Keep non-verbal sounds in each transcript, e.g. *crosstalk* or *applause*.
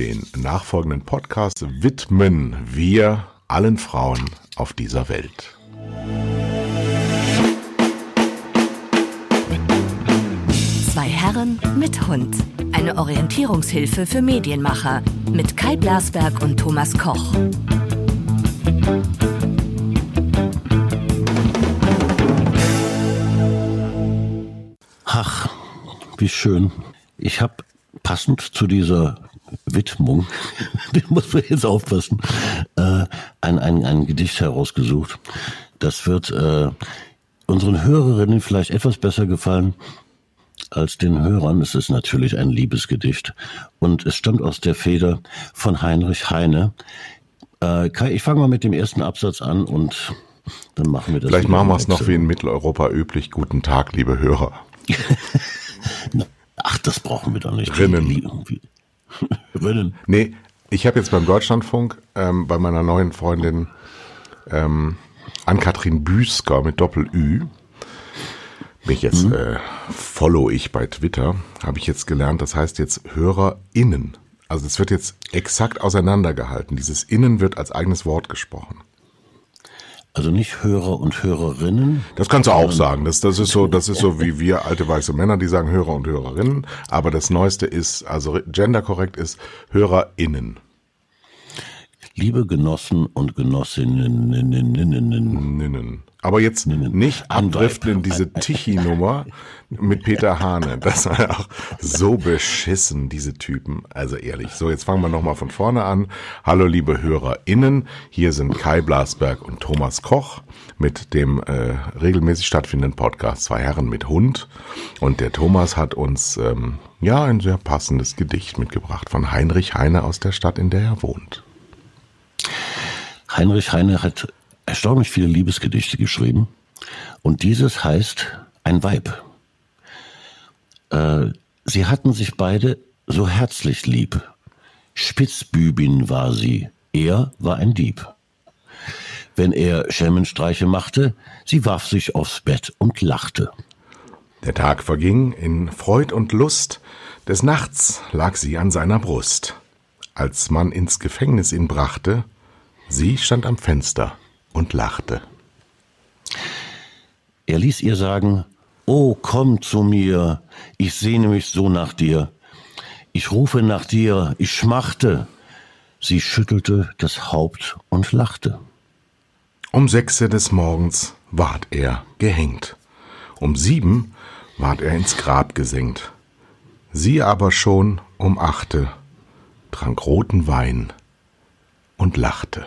Den nachfolgenden Podcast widmen wir allen Frauen auf dieser Welt. Zwei Herren mit Hund. Eine Orientierungshilfe für Medienmacher mit Kai Blasberg und Thomas Koch. Ach, wie schön. Ich habe passend zu dieser Widmung, *laughs* den muss man jetzt aufpassen, äh, ein, ein, ein Gedicht herausgesucht. Das wird äh, unseren Hörerinnen vielleicht etwas besser gefallen als den Hörern. Es ist natürlich ein Liebesgedicht und es stammt aus der Feder von Heinrich Heine. Äh, Kai, ich fange mal mit dem ersten Absatz an und dann machen wir das. Vielleicht machen wir es noch wie in Mitteleuropa üblich. Guten Tag, liebe Hörer. *laughs* Ach, das brauchen wir doch nicht. Rinnen. Rinnen. Nee, ich habe jetzt beim Deutschlandfunk ähm, bei meiner neuen Freundin ähm, Ann-Kathrin Büsker mit Doppel-Ü, mich jetzt mhm. äh, follow ich bei Twitter, habe ich jetzt gelernt, das heißt jetzt HörerInnen. Also es wird jetzt exakt auseinandergehalten. Dieses Innen wird als eigenes Wort gesprochen. Also nicht Hörer und Hörerinnen. Das kannst du auch sagen. Das, das ist so, das ist so wie wir alte weiße Männer, die sagen Hörer und Hörerinnen. Aber das Neueste ist, also genderkorrekt ist HörerInnen. Liebe Genossen und Genossinnen. Aber jetzt nicht abdriften in diese Tichy-Nummer mit Peter Hane. Das war ja auch so beschissen, diese Typen. Also ehrlich. So, jetzt fangen wir nochmal von vorne an. Hallo, liebe HörerInnen. Hier sind Kai Blasberg und Thomas Koch mit dem äh, regelmäßig stattfindenden Podcast Zwei Herren mit Hund. Und der Thomas hat uns, ähm, ja, ein sehr passendes Gedicht mitgebracht von Heinrich Heine aus der Stadt, in der er wohnt. Heinrich Heine hat erstaunlich viele Liebesgedichte geschrieben. Und dieses heißt Ein Weib. Äh, sie hatten sich beide so herzlich lieb. Spitzbübin war sie, er war ein Dieb. Wenn er Schelmenstreiche machte, sie warf sich aufs Bett und lachte. Der Tag verging in Freud und Lust, des Nachts lag sie an seiner Brust. Als man ins Gefängnis ihn brachte, sie stand am Fenster und lachte. Er ließ ihr sagen, Oh, komm zu mir, ich sehne mich so nach dir. Ich rufe nach dir, ich schmachte. Sie schüttelte das Haupt und lachte. Um sechse des Morgens ward er gehängt. Um sieben ward er ins Grab gesenkt. Sie aber schon um achte trank roten Wein und lachte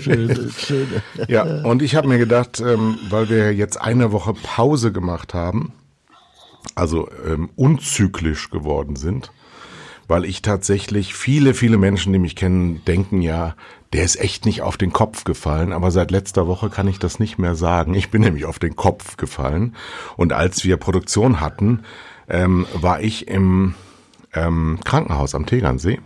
schön, schön. Ja, und ich habe mir gedacht, ähm, weil wir jetzt eine Woche Pause gemacht haben, also ähm, unzyklisch geworden sind, weil ich tatsächlich viele, viele Menschen, die mich kennen, denken ja, der ist echt nicht auf den Kopf gefallen, aber seit letzter Woche kann ich das nicht mehr sagen. Ich bin nämlich auf den Kopf gefallen. Und als wir Produktion hatten, ähm, war ich im ähm, Krankenhaus am Tegernsee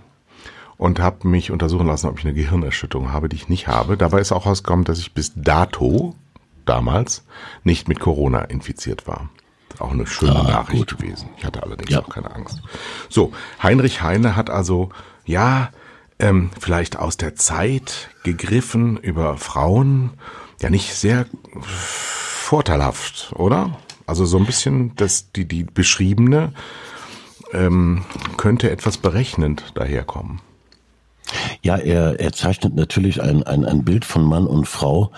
und habe mich untersuchen lassen, ob ich eine Gehirnerschütterung habe, die ich nicht habe. Dabei ist auch rausgekommen, dass ich bis dato, damals, nicht mit Corona infiziert war. Auch eine schöne ah, Nachricht gut. gewesen. Ich hatte allerdings ja. auch keine Angst. So, Heinrich Heine hat also, ja, ähm, vielleicht aus der Zeit gegriffen über Frauen, ja nicht sehr vorteilhaft, oder? Also so ein bisschen das, die, die beschriebene ähm, könnte etwas berechnend daherkommen. Ja, er, er zeichnet natürlich ein, ein, ein Bild von Mann und Frau,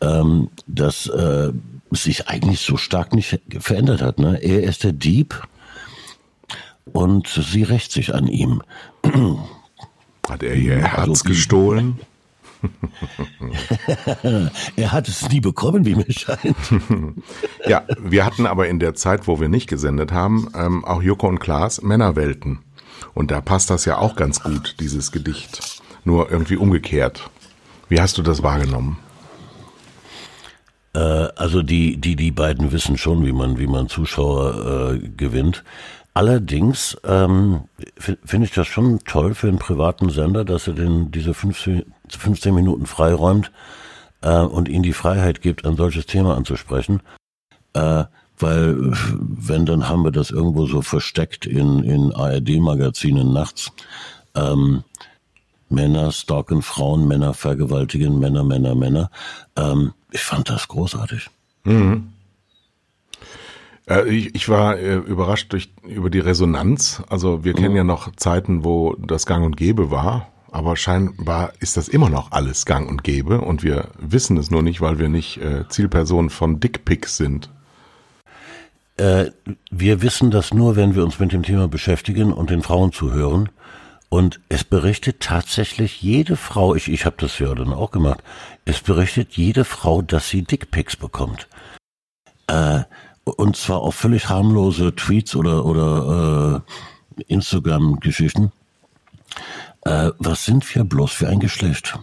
ähm, das äh, sich eigentlich so stark nicht verändert hat. Ne? Er ist der Dieb und sie rächt sich an ihm. Hat er ihr Herz also, gestohlen? *laughs* er hat es nie bekommen, wie mir scheint. *laughs* ja, wir hatten aber in der Zeit, wo wir nicht gesendet haben, ähm, auch Joko und Klaas Männerwelten. Und da passt das ja auch ganz gut, dieses Gedicht. Nur irgendwie umgekehrt. Wie hast du das wahrgenommen? Äh, also die, die, die beiden wissen schon, wie man, wie man Zuschauer äh, gewinnt. Allerdings ähm, finde ich das schon toll für einen privaten Sender, dass er den diese 15, 15 Minuten freiräumt äh, und ihnen die Freiheit gibt, ein solches Thema anzusprechen. Äh, weil wenn, dann haben wir das irgendwo so versteckt in, in ARD-Magazinen nachts. Ähm, Männer stalken Frauen, Männer vergewaltigen, Männer, Männer, Männer. Ähm, ich fand das großartig. Mhm. Äh, ich, ich, war äh, überrascht durch, über die Resonanz. Also wir mhm. kennen ja noch Zeiten, wo das Gang und Gäbe war. Aber scheinbar ist das immer noch alles Gang und Gäbe und wir wissen es nur nicht, weil wir nicht äh, Zielpersonen von Dickpics sind. Äh, wir wissen das nur, wenn wir uns mit dem Thema beschäftigen und den Frauen zuhören. Und es berichtet tatsächlich jede Frau, ich, ich habe das ja dann auch gemacht, es berichtet jede Frau, dass sie Dickpics bekommt. Äh, und zwar auch völlig harmlose Tweets oder, oder äh, Instagram-Geschichten. Äh, was sind wir bloß für ein Geschlecht?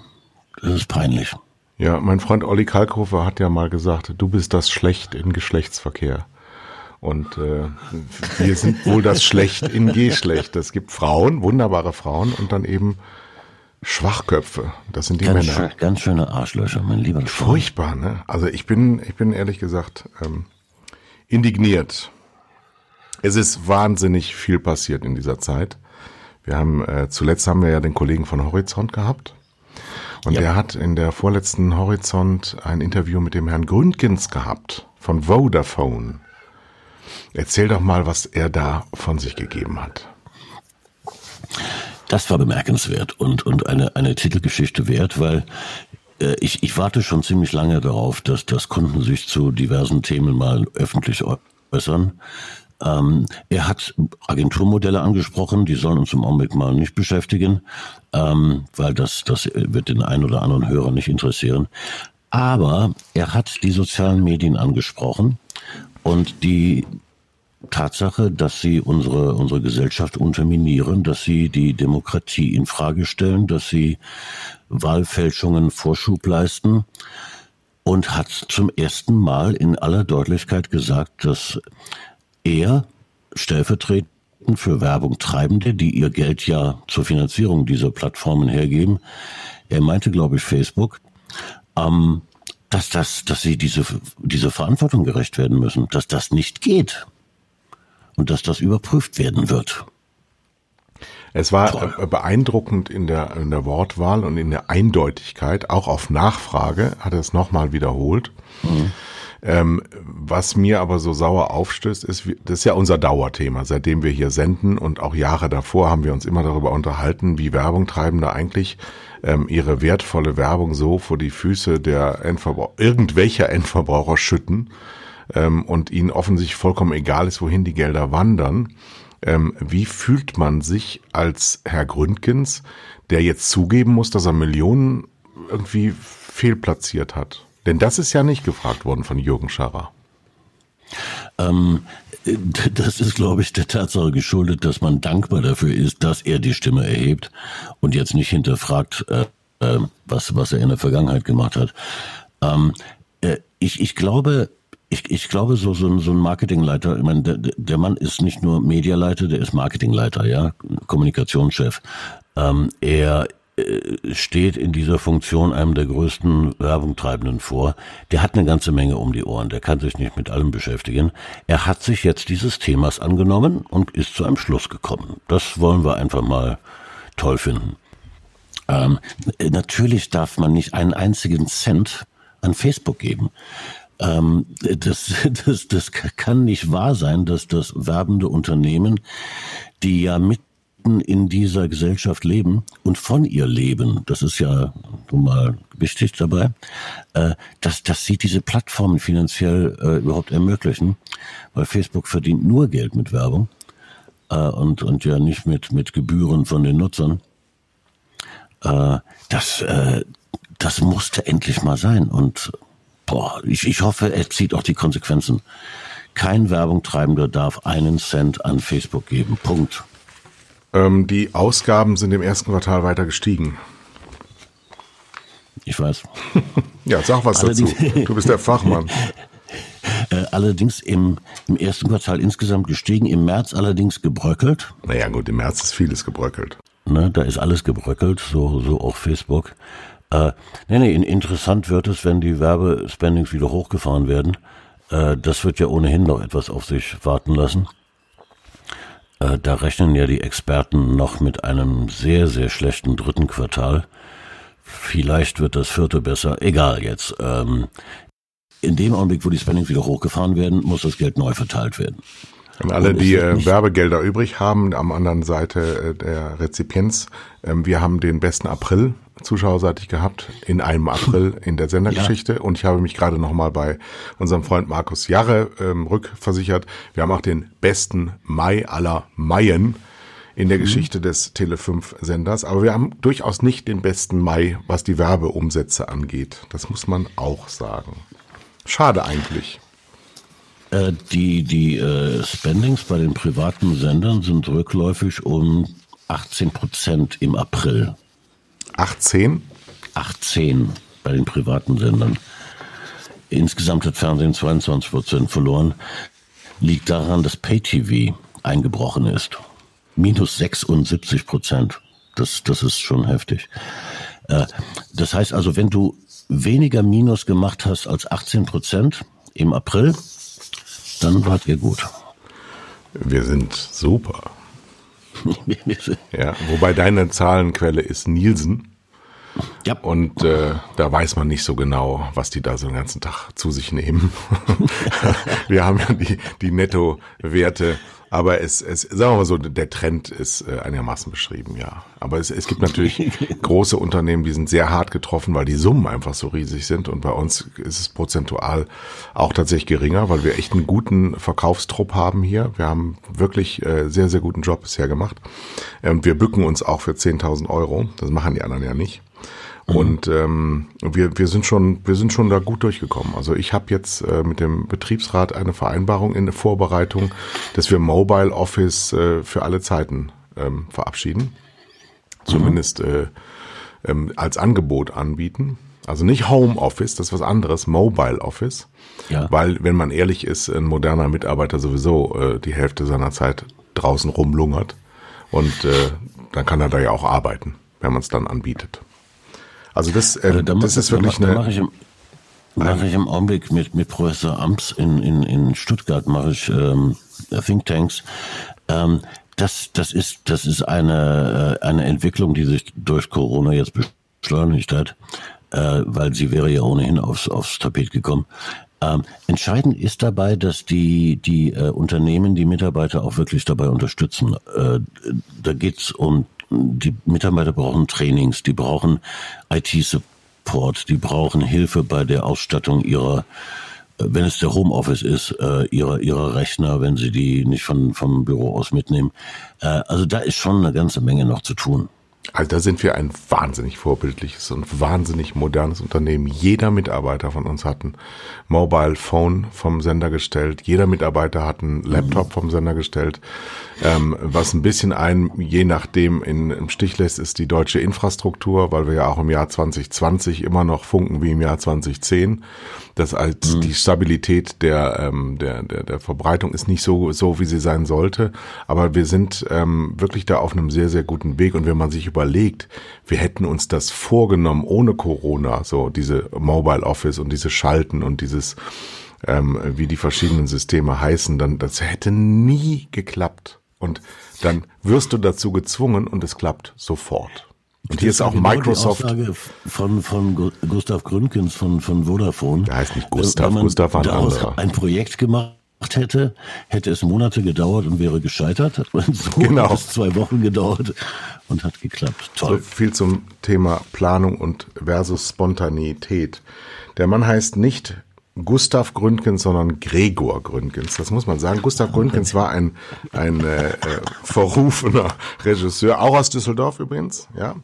Das ist peinlich. Ja, mein Freund Olli Kalkhofer hat ja mal gesagt, du bist das Schlecht in Geschlechtsverkehr. Und äh, wir sind wohl das Schlecht in Geschlecht. Es gibt Frauen, wunderbare Frauen und dann eben Schwachköpfe. Das sind die ganz Männer. Schön, ganz schöne Arschlöcher, mein lieber Freund. Furchtbar, ne? Also ich bin, ich bin ehrlich gesagt ähm, indigniert. Es ist wahnsinnig viel passiert in dieser Zeit. Wir haben äh, zuletzt haben wir ja den Kollegen von Horizont gehabt. Und ja. der hat in der vorletzten Horizont ein Interview mit dem Herrn Gründgens gehabt von Vodafone. Erzähl doch mal, was er da von sich gegeben hat. Das war bemerkenswert und, und eine, eine Titelgeschichte wert, weil äh, ich, ich warte schon ziemlich lange darauf, dass, dass Kunden sich zu diversen Themen mal öffentlich äußern. Ähm, er hat Agenturmodelle angesprochen, die sollen uns im Augenblick mal nicht beschäftigen, ähm, weil das, das wird den einen oder anderen Hörer nicht interessieren. Aber er hat die sozialen Medien angesprochen und die Tatsache, dass sie unsere, unsere Gesellschaft unterminieren, dass sie die Demokratie in Frage stellen, dass sie Wahlfälschungen Vorschub leisten und hat zum ersten Mal in aller Deutlichkeit gesagt, dass er stellvertretend für Werbung Treibende, die ihr Geld ja zur Finanzierung dieser Plattformen hergeben, er meinte, glaube ich, Facebook, ähm, dass das, dass sie diese, diese Verantwortung gerecht werden müssen, dass das nicht geht und dass das überprüft werden wird. Es war. Äh, beeindruckend in der, in der Wortwahl und in der Eindeutigkeit, auch auf Nachfrage hat er es nochmal wiederholt. Mhm. Ähm, was mir aber so sauer aufstößt, ist, das ist ja unser Dauerthema, seitdem wir hier senden und auch Jahre davor haben wir uns immer darüber unterhalten, wie Werbungtreibende eigentlich ähm, ihre wertvolle Werbung so vor die Füße der Endverbraucher, irgendwelcher Endverbraucher schütten ähm, und ihnen offensichtlich vollkommen egal ist, wohin die Gelder wandern. Ähm, wie fühlt man sich als Herr Gründgens, der jetzt zugeben muss, dass er Millionen irgendwie fehlplatziert hat? Denn das ist ja nicht gefragt worden von Jürgen Scharrer. Ähm, das ist, glaube ich, der Tatsache geschuldet, dass man dankbar dafür ist, dass er die Stimme erhebt und jetzt nicht hinterfragt, äh, äh, was, was er in der Vergangenheit gemacht hat. Ähm, äh, ich, ich glaube, ich, ich glaube, so, so, so ein Marketingleiter, ich meine, der, der Mann ist nicht nur Medialeiter, der ist Marketingleiter, ja, Kommunikationschef. Ähm, er steht in dieser Funktion einem der größten Werbungtreibenden vor. Der hat eine ganze Menge um die Ohren, der kann sich nicht mit allem beschäftigen. Er hat sich jetzt dieses Themas angenommen und ist zu einem Schluss gekommen. Das wollen wir einfach mal toll finden. Ähm, natürlich darf man nicht einen einzigen Cent an Facebook geben. Ähm, das, das, das kann nicht wahr sein, dass das werbende Unternehmen, die ja mit mitten in dieser Gesellschaft leben und von ihr leben, das ist ja nun mal wichtig dabei, äh, dass, dass sie diese Plattformen finanziell äh, überhaupt ermöglichen, weil Facebook verdient nur Geld mit Werbung äh, und, und ja nicht mit, mit Gebühren von den Nutzern. Äh, das, äh, das musste endlich mal sein und boah, ich, ich hoffe, er zieht auch die Konsequenzen. Kein Werbungtreibender darf einen Cent an Facebook geben. Punkt. Ähm, die Ausgaben sind im ersten Quartal weiter gestiegen. Ich weiß. *laughs* ja, sag was Allerdings, dazu. Du bist der Fachmann. *laughs* Äh, allerdings im, im ersten Quartal insgesamt gestiegen, im März allerdings gebröckelt. Naja gut, im März ist vieles gebröckelt. Ne, da ist alles gebröckelt, so, so auch Facebook. Äh, nee, nee, interessant wird es, wenn die Werbespendings wieder hochgefahren werden. Äh, das wird ja ohnehin noch etwas auf sich warten lassen. Äh, da rechnen ja die Experten noch mit einem sehr, sehr schlechten dritten Quartal. Vielleicht wird das vierte besser. Egal jetzt. Ähm, in dem Augenblick, wo die Spendings wieder hochgefahren werden, muss das Geld neu verteilt werden. Und alle, die äh, Werbegelder übrig haben, am anderen Seite äh, der Rezipienz, äh, wir haben den besten April zuschauerseitig gehabt, in einem April in der Sendergeschichte. Ja. Und ich habe mich gerade nochmal bei unserem Freund Markus Jarre ähm, rückversichert. Wir haben auch den besten Mai aller Maien in der mhm. Geschichte des Tele5-Senders. Aber wir haben durchaus nicht den besten Mai, was die Werbeumsätze angeht. Das muss man auch sagen. Schade eigentlich. Äh, die die äh, Spendings bei den privaten Sendern sind rückläufig um 18 Prozent im April. 18? 18 bei den privaten Sendern. Insgesamt hat Fernsehen 22 Prozent verloren. Liegt daran, dass Pay-TV eingebrochen ist. Minus 76 Prozent. Das, das ist schon heftig. Äh, das heißt also, wenn du weniger Minus gemacht hast als 18 Prozent im April, dann wart ihr gut. Wir sind super. *laughs* ja, wobei deine Zahlenquelle ist Nielsen. Ja. Und äh, da weiß man nicht so genau, was die da so den ganzen Tag zu sich nehmen. *laughs* Wir haben ja die, die Netto-Werte aber es, es, sagen wir mal so, der Trend ist äh, einigermaßen beschrieben, ja. Aber es, es gibt natürlich *laughs* große Unternehmen, die sind sehr hart getroffen, weil die Summen einfach so riesig sind. Und bei uns ist es prozentual auch tatsächlich geringer, weil wir echt einen guten Verkaufstrupp haben hier. Wir haben wirklich äh, sehr, sehr guten Job bisher gemacht. Und wir bücken uns auch für 10.000 Euro. Das machen die anderen ja nicht. Mhm. Und ähm, wir, wir sind schon, wir sind schon da gut durchgekommen. Also ich habe jetzt äh, mit dem Betriebsrat eine Vereinbarung in der Vorbereitung, dass wir Mobile Office äh, für alle Zeiten ähm, verabschieden. Zumindest äh, ähm, als Angebot anbieten. Also nicht Home Office, das ist was anderes, Mobile Office. Ja. Weil, wenn man ehrlich ist, ein moderner Mitarbeiter sowieso äh, die Hälfte seiner Zeit draußen rumlungert. Und äh, dann kann er da ja auch arbeiten, wenn man es dann anbietet. Also das, äh, also da das ist wirklich da, eine. Mache ich, im, Augenblick mit, mit Professor Amps in, in, in Stuttgart mache ich ähm, Thinktanks. Ähm, das, das ist, das ist eine, äh, eine Entwicklung, die sich durch Corona jetzt beschleunigt hat, äh, weil sie wäre ja ohnehin aufs, aufs Tapet gekommen. Ähm, entscheidend ist dabei, dass die, die äh, Unternehmen die Mitarbeiter auch wirklich dabei unterstützen. Äh, da geht's um die Mitarbeiter brauchen Trainings, die brauchen IT-Support, die brauchen Hilfe bei der Ausstattung ihrer äh, wenn es der Homeoffice ist, äh, ihrer, ihrer Rechner, wenn sie die nicht von, vom Büro aus mitnehmen. Äh, also da ist schon eine ganze Menge noch zu tun. Also da sind wir ein wahnsinnig vorbildliches und wahnsinnig modernes Unternehmen. Jeder Mitarbeiter von uns hat ein Mobile Phone vom Sender gestellt. Jeder Mitarbeiter hat einen Laptop vom Sender gestellt. Ähm, was ein bisschen ein, je nachdem in, im Stich lässt, ist die deutsche Infrastruktur, weil wir ja auch im Jahr 2020 immer noch funken wie im Jahr 2010. Das als mhm. die Stabilität der, ähm, der, der, der Verbreitung ist nicht so, so, wie sie sein sollte. Aber wir sind ähm, wirklich da auf einem sehr, sehr guten Weg. Und wenn man sich überlegt, wir hätten uns das vorgenommen ohne Corona, so diese Mobile Office und diese Schalten und dieses ähm, wie die verschiedenen Systeme heißen, dann das hätte nie geklappt. Und dann wirst du dazu gezwungen und es klappt sofort. Und hier ist auch genau Microsoft. Von, von Gustav Gründgens von, von Vodafone. Der heißt nicht Gustav, Gustav war ein anderer. ein Projekt gemacht hätte, hätte es Monate gedauert und wäre gescheitert. Und *laughs* so genau. hat es zwei Wochen gedauert und hat geklappt. Toll. So viel zum Thema Planung und versus Spontaneität. Der Mann heißt nicht Gustav Gründgens, sondern Gregor Gründgens. Das muss man sagen. Gustav Gründgens war ein, ein äh, äh, verrufener Regisseur, auch aus Düsseldorf übrigens, ja,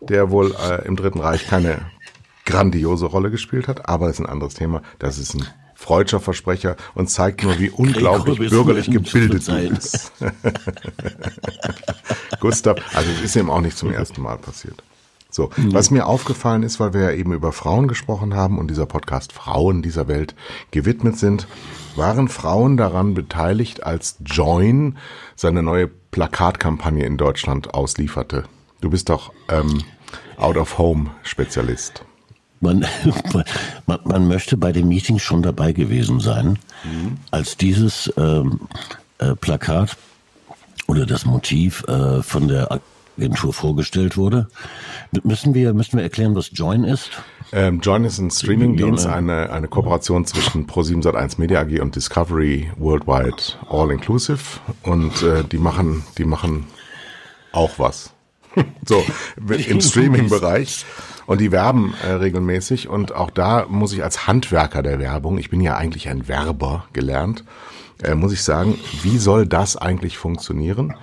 der wohl äh, im Dritten Reich keine grandiose Rolle gespielt hat, aber das ist ein anderes Thema. Das ist ein freudscher Versprecher und zeigt nur, wie unglaublich bürgerlich gebildet du bist. *laughs* Gustav, also es ist ihm auch nicht zum ersten Mal passiert. So, mhm. was mir aufgefallen ist, weil wir ja eben über Frauen gesprochen haben und dieser Podcast Frauen dieser Welt gewidmet sind, waren Frauen daran beteiligt, als Join seine neue Plakatkampagne in Deutschland auslieferte. Du bist doch ähm, Out of Home Spezialist. Man, *laughs* man, man möchte bei dem Meeting schon dabei gewesen sein, mhm. als dieses ähm, äh, Plakat oder das Motiv äh, von der Agentur vorgestellt wurde. Müssen wir, müssen wir erklären, was Join ist? Ähm, Join ist ein Streamingdienst, eine, eine Kooperation zwischen Pro7 Sat1 Media AG und Discovery Worldwide All Inclusive. Und äh, die machen, die machen auch was. *laughs* so, im Streaming-Bereich. Und die werben äh, regelmäßig. Und auch da muss ich als Handwerker der Werbung, ich bin ja eigentlich ein Werber gelernt, äh, muss ich sagen, wie soll das eigentlich funktionieren,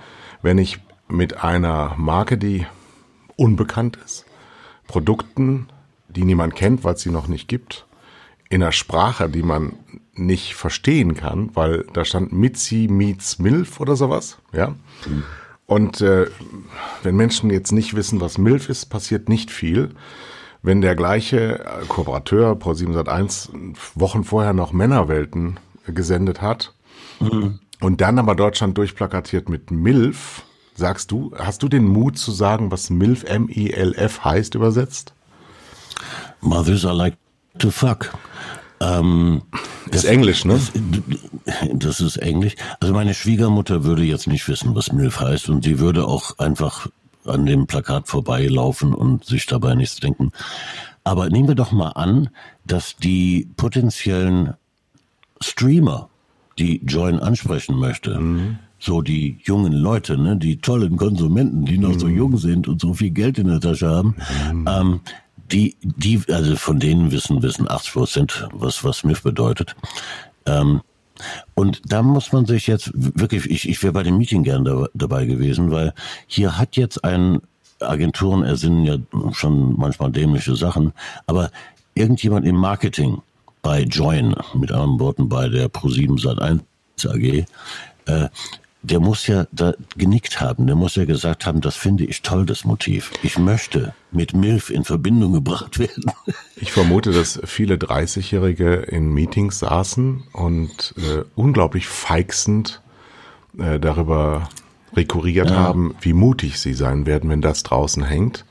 wenn ich mit einer Marke, die unbekannt ist, Produkten, die niemand kennt, weil es sie noch nicht gibt, in einer Sprache, die man nicht verstehen kann, weil da stand Mitzi meets Milf oder sowas, ja. Mhm. Und äh, wenn Menschen jetzt nicht wissen, was Milf ist, passiert nicht viel. Wenn der gleiche Kooperateur Pro 701 Wochen vorher noch Männerwelten gesendet hat mhm. und dann aber Deutschland durchplakatiert mit Milf, sagst du, hast du den Mut zu sagen, was Milf M-I-L-F heißt übersetzt? Mothers are like to fuck. Ähm, ist Englisch, ne? Das, das, ist Englisch. Also meine Schwiegermutter würde jetzt nicht wissen, was MILF heißt und sie würde auch einfach an dem Plakat vorbeilaufen und sich dabei nichts denken. Aber nehmen wir doch mal an, dass die potenziellen Streamer, die Join ansprechen möchte, mhm. so die jungen Leute, ne, die tollen Konsumenten, die noch mhm. so jung sind und so viel Geld in der Tasche haben, mhm. ähm, die, die, also von denen wissen, wissen 80 Prozent, was, was MIF bedeutet. Ähm, und da muss man sich jetzt wirklich, ich, ich wäre bei dem Meeting gern da, dabei gewesen, weil hier hat jetzt ein Agenturen ersinnen ja schon manchmal dämliche Sachen, aber irgendjemand im Marketing bei Join, mit anderen Worten bei der Pro7 Sat1 AG, äh, der muss ja da genickt haben, der muss ja gesagt haben, das finde ich toll, das Motiv. Ich möchte mit MILF in Verbindung gebracht werden. *laughs* Ich vermute, dass viele 30-Jährige in Meetings saßen und äh, unglaublich feixend äh, darüber rekurriert ja. haben, wie mutig sie sein werden, wenn das draußen hängt.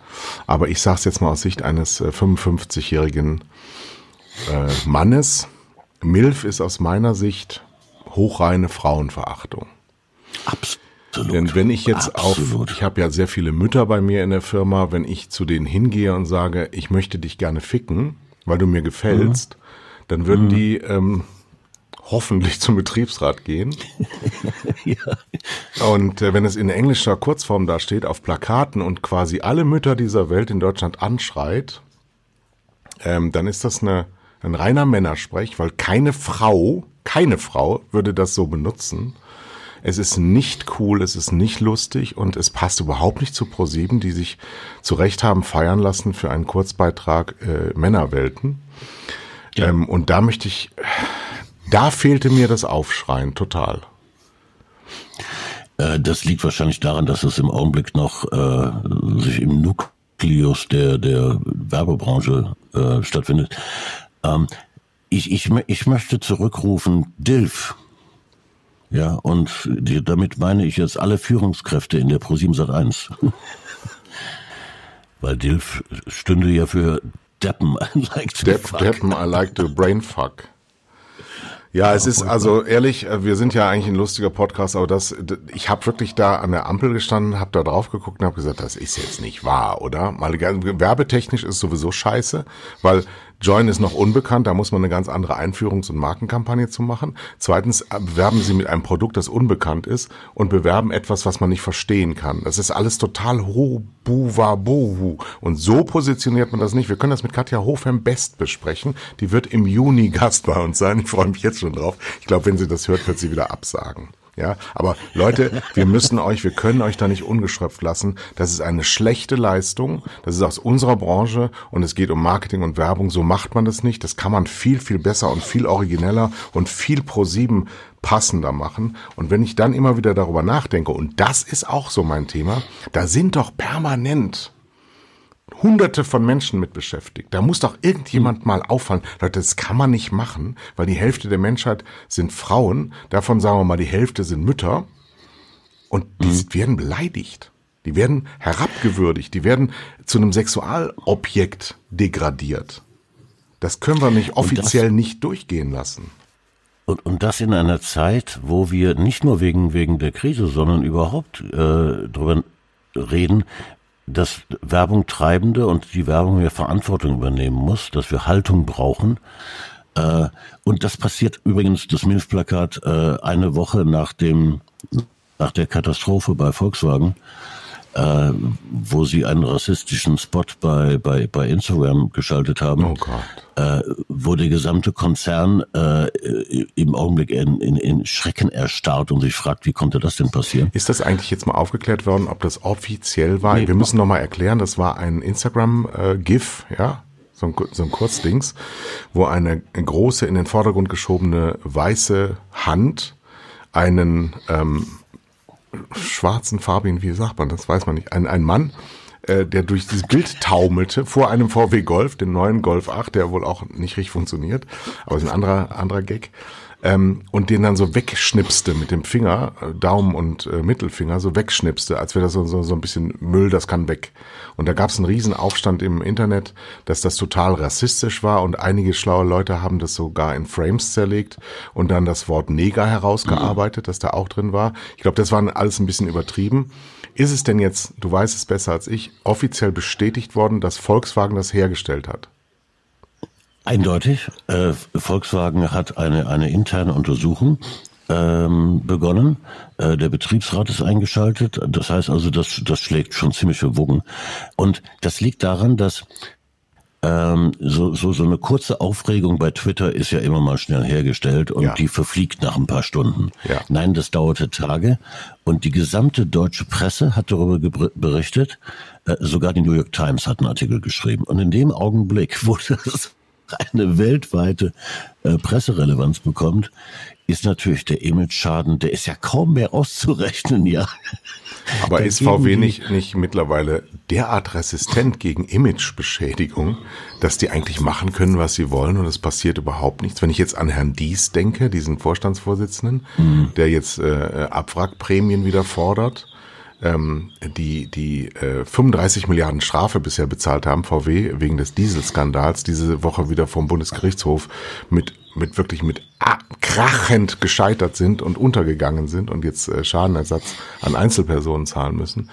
Aber ich sage es jetzt mal aus Sicht eines äh, 55-jährigen äh, Mannes. MILF ist aus meiner Sicht hochreine Frauenverachtung. Absolut. Denn wenn ich jetzt Absolut. auf, ich habe ja sehr viele Mütter bei mir in der Firma, wenn ich zu denen hingehe und sage, ich möchte dich gerne ficken, weil du mir gefällst, mhm. dann würden mhm. die ähm, hoffentlich zum Betriebsrat gehen. *laughs* ja. Und äh, wenn es in englischer Kurzform da steht, auf Plakaten und quasi alle Mütter dieser Welt in Deutschland anschreit, ähm, dann ist das eine, ein reiner Männersprech, weil keine Frau, keine Frau würde das so benutzen. Es ist nicht cool, es ist nicht lustig und es passt überhaupt nicht zu ProSieben, die sich zu Recht haben feiern lassen für einen Kurzbeitrag äh, Männerwelten. Ja. Ähm, und da möchte ich, da fehlte mir das Aufschreien total. Äh, das liegt wahrscheinlich daran, dass es im Augenblick noch äh, sich im Nukleus der, der Werbebranche äh, stattfindet. Ähm, ich, ich, ich möchte zurückrufen, DILF. Ja, und die, damit meine ich jetzt alle Führungskräfte in der Pro7 Sat 1. *laughs* Weil Dilf stünde ja für Deppen, *laughs* I like to Depp, fuck. Deppen, I like to brainfuck. Ja, es ist also ehrlich, äh, wir sind ja eigentlich ein lustiger Podcast, aber das, ich habe wirklich da an der Ampel gestanden, habe da drauf geguckt und habe gesagt, das ist jetzt nicht wahr, oder? Mal werbetechnisch ist sowieso scheiße, weil Join ist noch unbekannt, da muss man eine ganz andere Einführungs- und Markenkampagne zu machen. Zweitens bewerben sie mit einem Produkt, das unbekannt ist und bewerben etwas, was man nicht verstehen kann. Das ist alles total hobuwabohu. Und so positioniert man das nicht. Wir können das mit Katja Hofem Best besprechen. Die wird im Juni Gast bei uns sein. Ich freue mich jetzt schon drauf. Ich glaube, wenn sie das hört, wird sie wieder absagen. Ja, aber Leute, wir müssen euch, wir können euch da nicht ungeschröpft lassen. Das ist eine schlechte Leistung. Das ist aus unserer Branche und es geht um Marketing und Werbung. So macht man das nicht. Das kann man viel, viel besser und viel origineller und viel pro sieben passender machen. Und wenn ich dann immer wieder darüber nachdenke, und das ist auch so mein Thema, da sind doch permanent hunderte von Menschen mit beschäftigt. Da muss doch irgendjemand mal auffallen, Leute, das kann man nicht machen, weil die Hälfte der Menschheit sind Frauen, davon sagen wir mal, die Hälfte sind Mütter und die mhm. werden beleidigt. Die werden herabgewürdigt, die werden zu einem Sexualobjekt degradiert. Das können wir nicht offiziell nicht durchgehen lassen. Und, und das in einer Zeit, wo wir nicht nur wegen, wegen der Krise, sondern überhaupt äh, darüber reden, dass Werbung Treibende und die Werbung mehr Verantwortung übernehmen muss, dass wir Haltung brauchen. Äh, und das passiert übrigens, das Milchplakat, äh, eine Woche nach dem, nach der Katastrophe bei Volkswagen äh, wo sie einen rassistischen Spot bei, bei, bei Instagram geschaltet haben, oh. Äh, wo der gesamte Konzern äh, im Augenblick in, in, in Schrecken erstarrt und sich fragt, wie konnte das denn passieren? Ist das eigentlich jetzt mal aufgeklärt worden, ob das offiziell war? Nee, Wir müssen nochmal erklären, das war ein Instagram-GIF, ja? So ein, so ein Kurzdings, wo eine große, in den Vordergrund geschobene weiße Hand einen ähm, schwarzen, farbigen, wie sagt man, das? Weiß man nicht, ein, ein Mann, äh, der durch dieses Bild taumelte vor einem VW Golf, den neuen Golf 8, der wohl auch nicht richtig funktioniert, aber ist ein anderer, anderer Gag ähm, und den dann so wegschnipste mit dem Finger, äh, Daumen und äh, Mittelfinger, so wegschnipste, als wäre das so, so, so ein bisschen Müll, das kann weg. Und da gab es einen riesen Aufstand im Internet, dass das total rassistisch war und einige schlaue Leute haben das sogar in Frames zerlegt und dann das Wort Neger herausgearbeitet, mhm. das da auch drin war. Ich glaube, das war alles ein bisschen übertrieben. Ist es denn jetzt, du weißt es besser als ich, offiziell bestätigt worden, dass Volkswagen das hergestellt hat? Eindeutig. Äh, Volkswagen hat eine, eine interne Untersuchung ähm, begonnen. Äh, der Betriebsrat ist eingeschaltet. Das heißt also, das, das schlägt schon ziemliche Wogen. Und das liegt daran, dass ähm, so, so, so eine kurze Aufregung bei Twitter ist ja immer mal schnell hergestellt und ja. die verfliegt nach ein paar Stunden. Ja. Nein, das dauerte Tage und die gesamte deutsche Presse hat darüber berichtet. Äh, sogar die New York Times hat einen Artikel geschrieben. Und in dem Augenblick, *laughs* wo das eine weltweite äh, Presserelevanz bekommt, ist natürlich der Image-Schaden, der ist ja kaum mehr auszurechnen, ja. Aber ist VW nicht, nicht mittlerweile derart resistent gegen Imagebeschädigung, dass die eigentlich machen können, was sie wollen und es passiert überhaupt nichts? Wenn ich jetzt an Herrn Dies denke, diesen Vorstandsvorsitzenden, mhm. der jetzt äh, Abwrackprämien wieder fordert, ähm, die die äh, 35 Milliarden Strafe bisher bezahlt haben, VW, wegen des Dieselskandals, diese Woche wieder vom Bundesgerichtshof mit mit wirklich mit krachend gescheitert sind und untergegangen sind und jetzt äh, Schadenersatz an Einzelpersonen zahlen müssen,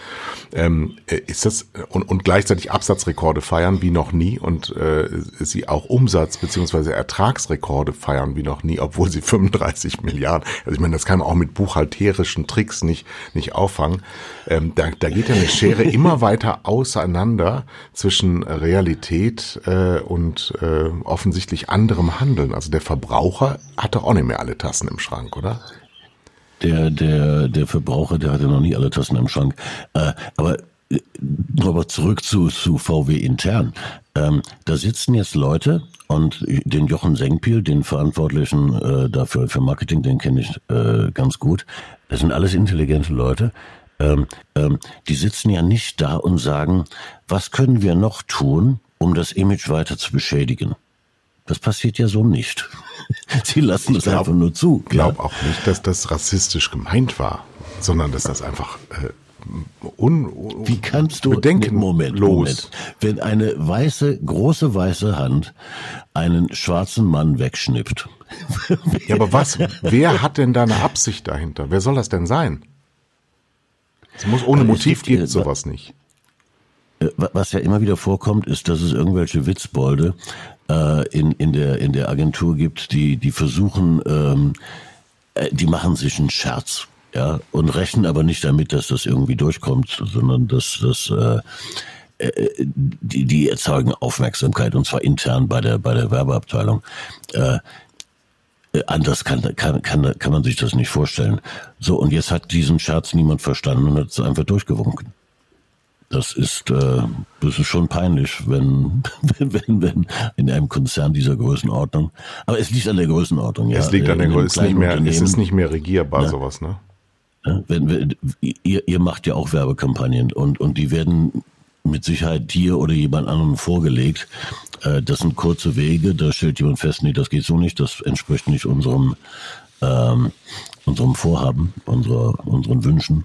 ähm, äh, ist das und, und gleichzeitig Absatzrekorde feiern wie noch nie und äh, sie auch Umsatz beziehungsweise Ertragsrekorde feiern wie noch nie, obwohl sie *laughs* 35 Milliarden, also ich meine, das kann man auch mit buchhalterischen Tricks nicht nicht auffangen. Ähm, da, da geht ja eine Schere *laughs* immer weiter auseinander zwischen Realität äh, und äh, offensichtlich anderem Handeln. Also der Verbraucher hat doch auch nicht mehr alle Tassen im Schrank, oder? Der, der, der Verbraucher, der hatte noch nie alle Tassen im Schrank. Äh, aber äh, aber zurück zu, zu VW intern. Ähm, da sitzen jetzt Leute und den Jochen Senkpiel, den Verantwortlichen äh, dafür für Marketing, den kenne ich äh, ganz gut. Das sind alles intelligente Leute. Ähm, ähm, die sitzen ja nicht da und sagen, was können wir noch tun, um das Image weiter zu beschädigen. Das passiert ja so nicht. *laughs* Sie lassen es einfach nur zu. Ich glaube ja? auch nicht, dass das rassistisch gemeint war, sondern dass das einfach äh, un, Wie kannst du bedenken Moment, los. Moment, wenn eine weiße große weiße Hand einen schwarzen Mann wegschnippt? ja, aber was? Wer hat denn da eine Absicht dahinter? Wer soll das denn sein? Es muss ohne Motiv gibt, gibt sowas nicht. Äh, was ja immer wieder vorkommt, ist, dass es irgendwelche Witzbolde äh, in, in, der, in der Agentur gibt, die, die versuchen, ähm, äh, die machen sich einen Scherz, ja, und rechnen aber nicht damit, dass das irgendwie durchkommt, sondern dass das äh, äh, die, die erzeugen Aufmerksamkeit und zwar intern bei der bei der Werbeabteilung. Äh, anders kann, kann, kann, kann man sich das nicht vorstellen. So, und jetzt hat diesen Scherz niemand verstanden und hat es einfach durchgewunken. Das ist, äh, das ist schon peinlich, *laughs* wenn, wenn, wenn in einem Konzern dieser Größenordnung. Aber es liegt an der Größenordnung, ja. Es liegt an der Größenordnung. Es ist nicht mehr regierbar, ja. sowas, ne? Wenn, wenn, ihr, ihr macht ja auch Werbekampagnen und, und die werden mit Sicherheit dir oder jemand anderem vorgelegt. Äh, das sind kurze Wege, da stellt jemand fest, nee, das geht so nicht, das entspricht nicht unserem, ähm, unserem Vorhaben, unserer, unseren Wünschen.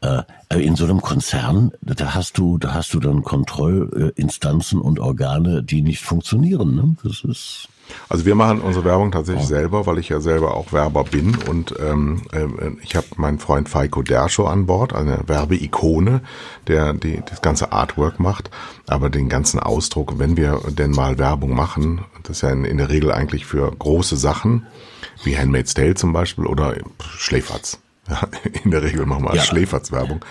Äh, in so einem Konzern, da hast du, da hast du dann Kontrollinstanzen und Organe, die nicht funktionieren. Ne? Das ist also wir machen unsere Werbung tatsächlich oh. selber, weil ich ja selber auch Werber bin und ähm, äh, ich habe meinen Freund Faiko Derscho an Bord, eine Werbeikone, der die, das ganze Artwork macht, aber den ganzen Ausdruck, wenn wir denn mal Werbung machen, das ist ja in, in der Regel eigentlich für große Sachen, wie Handmaid's Tale zum Beispiel oder Schläferz. Ja, *laughs* in der Regel machen wir als ja. Schläferz-Werbung.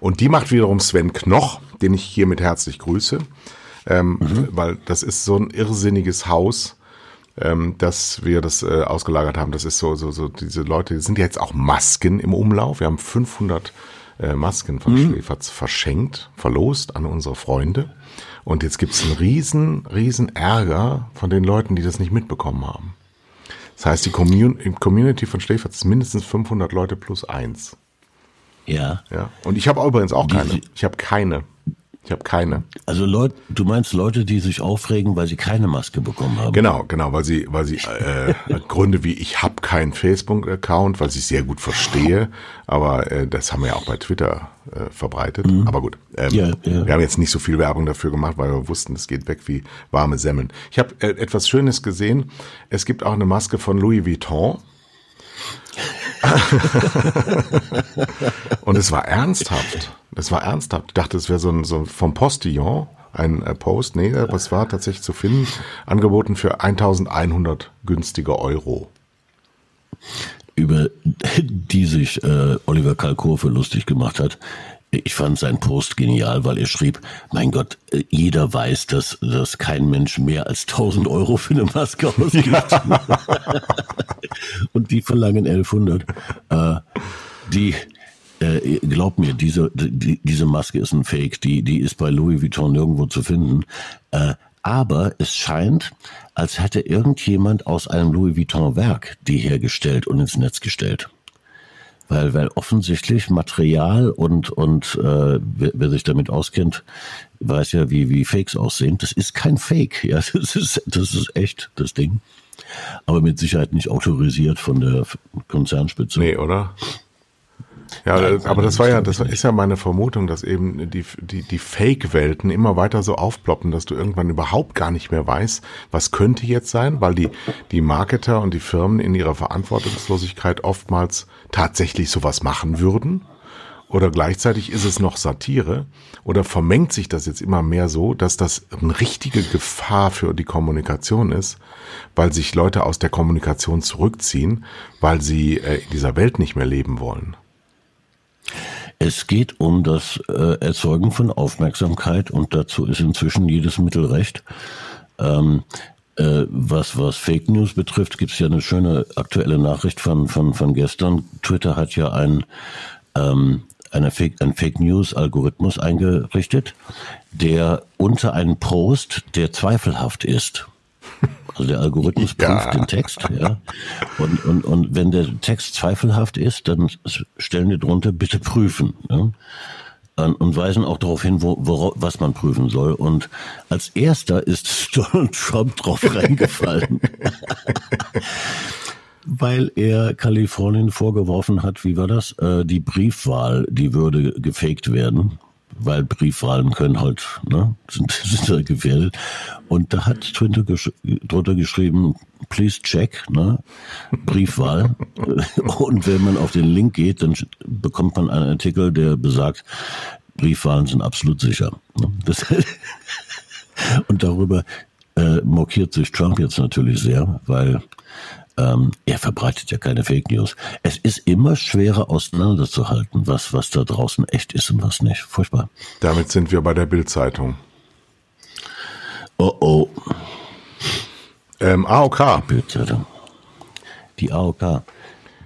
Und die macht wiederum Sven Knoch, den ich hiermit herzlich grüße, ähm, mhm. weil das ist so ein irrsinniges Haus ähm, dass wir das äh, ausgelagert haben. Das ist so, so, so, diese Leute, die sind jetzt auch Masken im Umlauf. Wir haben 500 äh, Masken von mhm. Schläferz verschenkt, verlost an unsere Freunde. Und jetzt gibt's einen riesen, riesen Ärger von den Leuten, die das nicht mitbekommen haben. Das heißt, die Commun Community von Schläferz ist mindestens 500 Leute plus eins. Ja. Ja. Und ich habe übrigens auch keine. Ich habe keine. Ich habe keine. Also Leute, du meinst Leute, die sich aufregen, weil sie keine Maske bekommen haben? Genau, genau, weil sie, weil sie äh, Gründe wie ich habe keinen Facebook-Account, weil ich sehr gut verstehe, aber äh, das haben wir ja auch bei Twitter äh, verbreitet. Mhm. Aber gut, ähm, ja, ja. wir haben jetzt nicht so viel Werbung dafür gemacht, weil wir wussten, es geht weg wie warme Semmeln. Ich habe äh, etwas Schönes gesehen. Es gibt auch eine Maske von Louis Vuitton. Und es war ernsthaft. Es war ernsthaft. Ich dachte, es wäre so ein, so vom Postillon ein äh, Post. Nee, aber es war tatsächlich zu finden. Angeboten für 1100 günstige Euro. Über die sich äh, Oliver Kalkofe lustig gemacht hat. Ich fand seinen Post genial, weil er schrieb, mein Gott, äh, jeder weiß, dass, dass kein Mensch mehr als 1000 Euro für eine Maske ausgibt. Ja. *laughs* Und die verlangen 1100. Äh, die, äh, glaub mir, diese, die, diese Maske ist ein Fake, die, die ist bei Louis Vuitton nirgendwo zu finden. Äh, aber es scheint, als hätte irgendjemand aus einem Louis Vuitton Werk die hergestellt und ins Netz gestellt weil, weil offensichtlich Material und, und äh, wer, wer sich damit auskennt, weiß ja, wie, wie Fakes aussehen. Das ist kein Fake, ja, *laughs* das ist, das ist echt, das Ding. Aber mit Sicherheit nicht autorisiert von der Konzernspitze. Nee, oder? Ja, Nein, aber das war ja, das ist ja meine Vermutung, dass eben die, die, die Fake-Welten immer weiter so aufploppen, dass du irgendwann überhaupt gar nicht mehr weißt, was könnte jetzt sein, weil die, die Marketer und die Firmen in ihrer Verantwortungslosigkeit oftmals tatsächlich sowas machen würden. Oder gleichzeitig ist es noch Satire? Oder vermengt sich das jetzt immer mehr so, dass das eine richtige Gefahr für die Kommunikation ist, weil sich Leute aus der Kommunikation zurückziehen, weil sie äh, in dieser Welt nicht mehr leben wollen? Es geht um das äh, Erzeugen von Aufmerksamkeit und dazu ist inzwischen jedes Mittel recht. Ähm, äh, was, was Fake News betrifft, gibt es ja eine schöne aktuelle Nachricht von, von, von gestern. Twitter hat ja ein, ähm, eine Fake, ein Fake News Algorithmus eingerichtet, der unter einen Post, der zweifelhaft ist, also der Algorithmus prüft ja. den Text, ja. Und, und, und wenn der Text zweifelhaft ist, dann stellen wir drunter bitte prüfen. Ja? Und weisen auch darauf hin, wo, wo, was man prüfen soll. Und als erster ist *laughs* Donald Trump drauf reingefallen. *laughs* weil er Kalifornien vorgeworfen hat, wie war das? Äh, die Briefwahl, die würde gefaked werden weil Briefwahlen können halt, ne, *laughs* sind, sind da gefährdet. Und da hat Twitter gesch drunter geschrieben, please check, ne, Briefwahl. *laughs* Und wenn man auf den Link geht, dann bekommt man einen Artikel, der besagt, Briefwahlen sind absolut sicher. Ne? Das, *laughs* und darüber äh, mokiert sich Trump jetzt natürlich sehr, weil ähm, er verbreitet ja keine Fake News. Es ist immer schwerer auseinanderzuhalten, was, was da draußen echt ist und was nicht. Furchtbar. Damit sind wir bei der Bildzeitung. Oh oh. Ähm, AOK. Die Bildzeitung. Die AOK.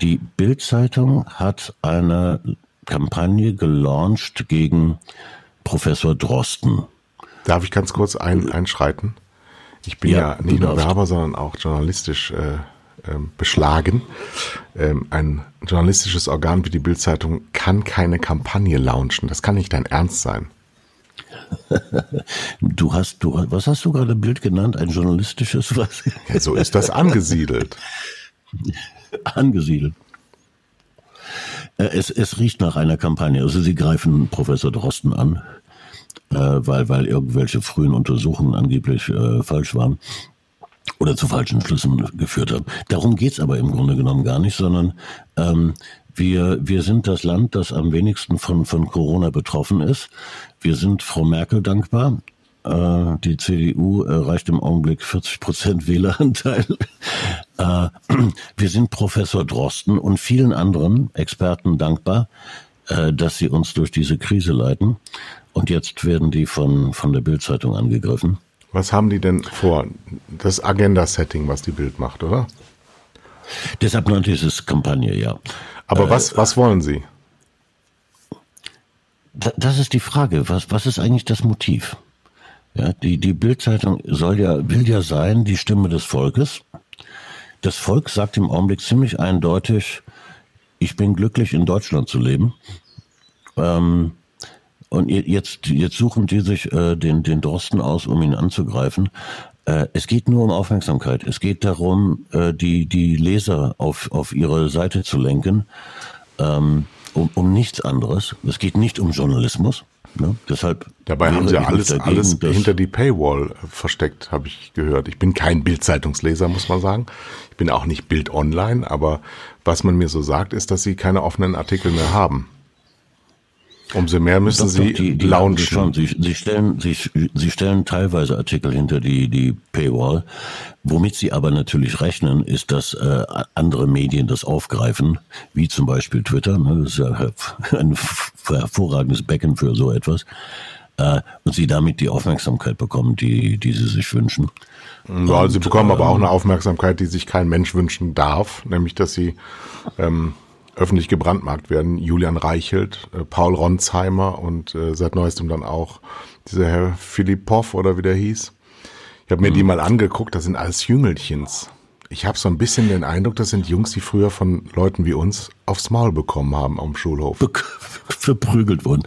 Die Bildzeitung hat eine Kampagne gelauncht gegen Professor Drosten. Darf ich ganz kurz ein, einschreiten? Ich bin ja, ja nicht nur Werber, sondern auch journalistisch äh, ähm, beschlagen. Ähm, ein journalistisches Organ wie die Bildzeitung kann keine Kampagne launchen. Das kann nicht dein Ernst sein. *laughs* Du hast, du, was hast du gerade Bild genannt? Ein journalistisches was? Ja, so ist das angesiedelt. *laughs* angesiedelt. Äh, es, es riecht nach einer Kampagne. Also Sie greifen Professor Drosten an, äh, weil, weil irgendwelche frühen Untersuchungen angeblich äh, falsch waren oder zu falschen Schlüssen geführt haben. Darum geht's aber im Grunde genommen gar nicht, sondern ähm, wir, wir sind das Land, das am wenigsten von, von Corona betroffen ist. Wir sind Frau Merkel dankbar. Äh, die CDU erreicht im Augenblick 40 Prozent *laughs* Wähleranteil. Äh, wir sind Professor Drosten und vielen anderen Experten dankbar, äh, dass sie uns durch diese Krise leiten. Und jetzt werden die von, von der Bildzeitung angegriffen. Was haben die denn vor? Das Agenda-Setting, was die Bild macht, oder? Deshalb nannte ich es Kampagne, ja. Aber was, was wollen Sie? Das ist die Frage. Was, was ist eigentlich das Motiv? Ja, die, die Bildzeitung soll ja, will ja sein, die Stimme des Volkes. Das Volk sagt im Augenblick ziemlich eindeutig, ich bin glücklich, in Deutschland zu leben. Ähm, und jetzt, jetzt suchen die sich äh, den, den Drosten aus, um ihn anzugreifen. Äh, es geht nur um Aufmerksamkeit. Es geht darum, äh, die, die Leser auf, auf ihre Seite zu lenken. Ähm, um, um nichts anderes. Es geht nicht um Journalismus. Ne? Deshalb Dabei haben sie alles, dagegen, alles hinter die Paywall versteckt, habe ich gehört. Ich bin kein Bildzeitungsleser, muss man sagen. Ich bin auch nicht Bild Online, aber was man mir so sagt, ist, dass sie keine offenen Artikel mehr haben. Umso mehr müssen doch, Sie doch, die, die launchen. Schon. Sie, Sie, stellen, Sie, Sie stellen teilweise Artikel hinter die, die Paywall. Womit Sie aber natürlich rechnen, ist, dass äh, andere Medien das aufgreifen, wie zum Beispiel Twitter. Ne, das ist ja *laughs* ein hervorragendes Becken für so etwas. Äh, und Sie damit die Aufmerksamkeit bekommen, die, die Sie sich wünschen. Ja, und, Sie bekommen aber auch ähm, eine Aufmerksamkeit, die sich kein Mensch wünschen darf, nämlich dass Sie ähm, öffentlich gebrandmarkt werden. Julian Reichelt, äh, Paul Ronsheimer und äh, seit neuestem dann auch dieser Herr Philippov oder wie der hieß. Ich habe mir mhm. die mal angeguckt, das sind alles Jüngelchens. Ich habe so ein bisschen den Eindruck, das sind Jungs, die früher von Leuten wie uns aufs Maul bekommen haben am Schulhof. Verprügelt wurden.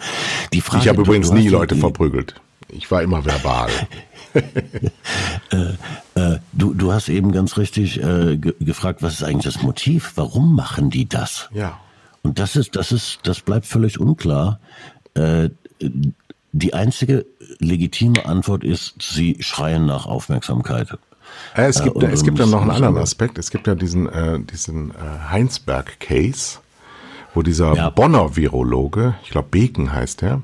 Die Frage, ich habe übrigens nie Leute verprügelt. Ich war immer verbal. *laughs* *laughs* äh, äh, du, du hast eben ganz richtig äh, ge gefragt, was ist eigentlich das Motiv? Warum machen die das? Ja. Und das ist, das ist, das bleibt völlig unklar. Äh, die einzige legitime Antwort ist, sie schreien nach Aufmerksamkeit. Äh, es gibt, es gibt ja noch einen anderen Aspekt. Es gibt ja diesen, äh, diesen Heinsberg-Case, wo dieser ja. Bonner Virologe, ich glaube Beken heißt er, ähm,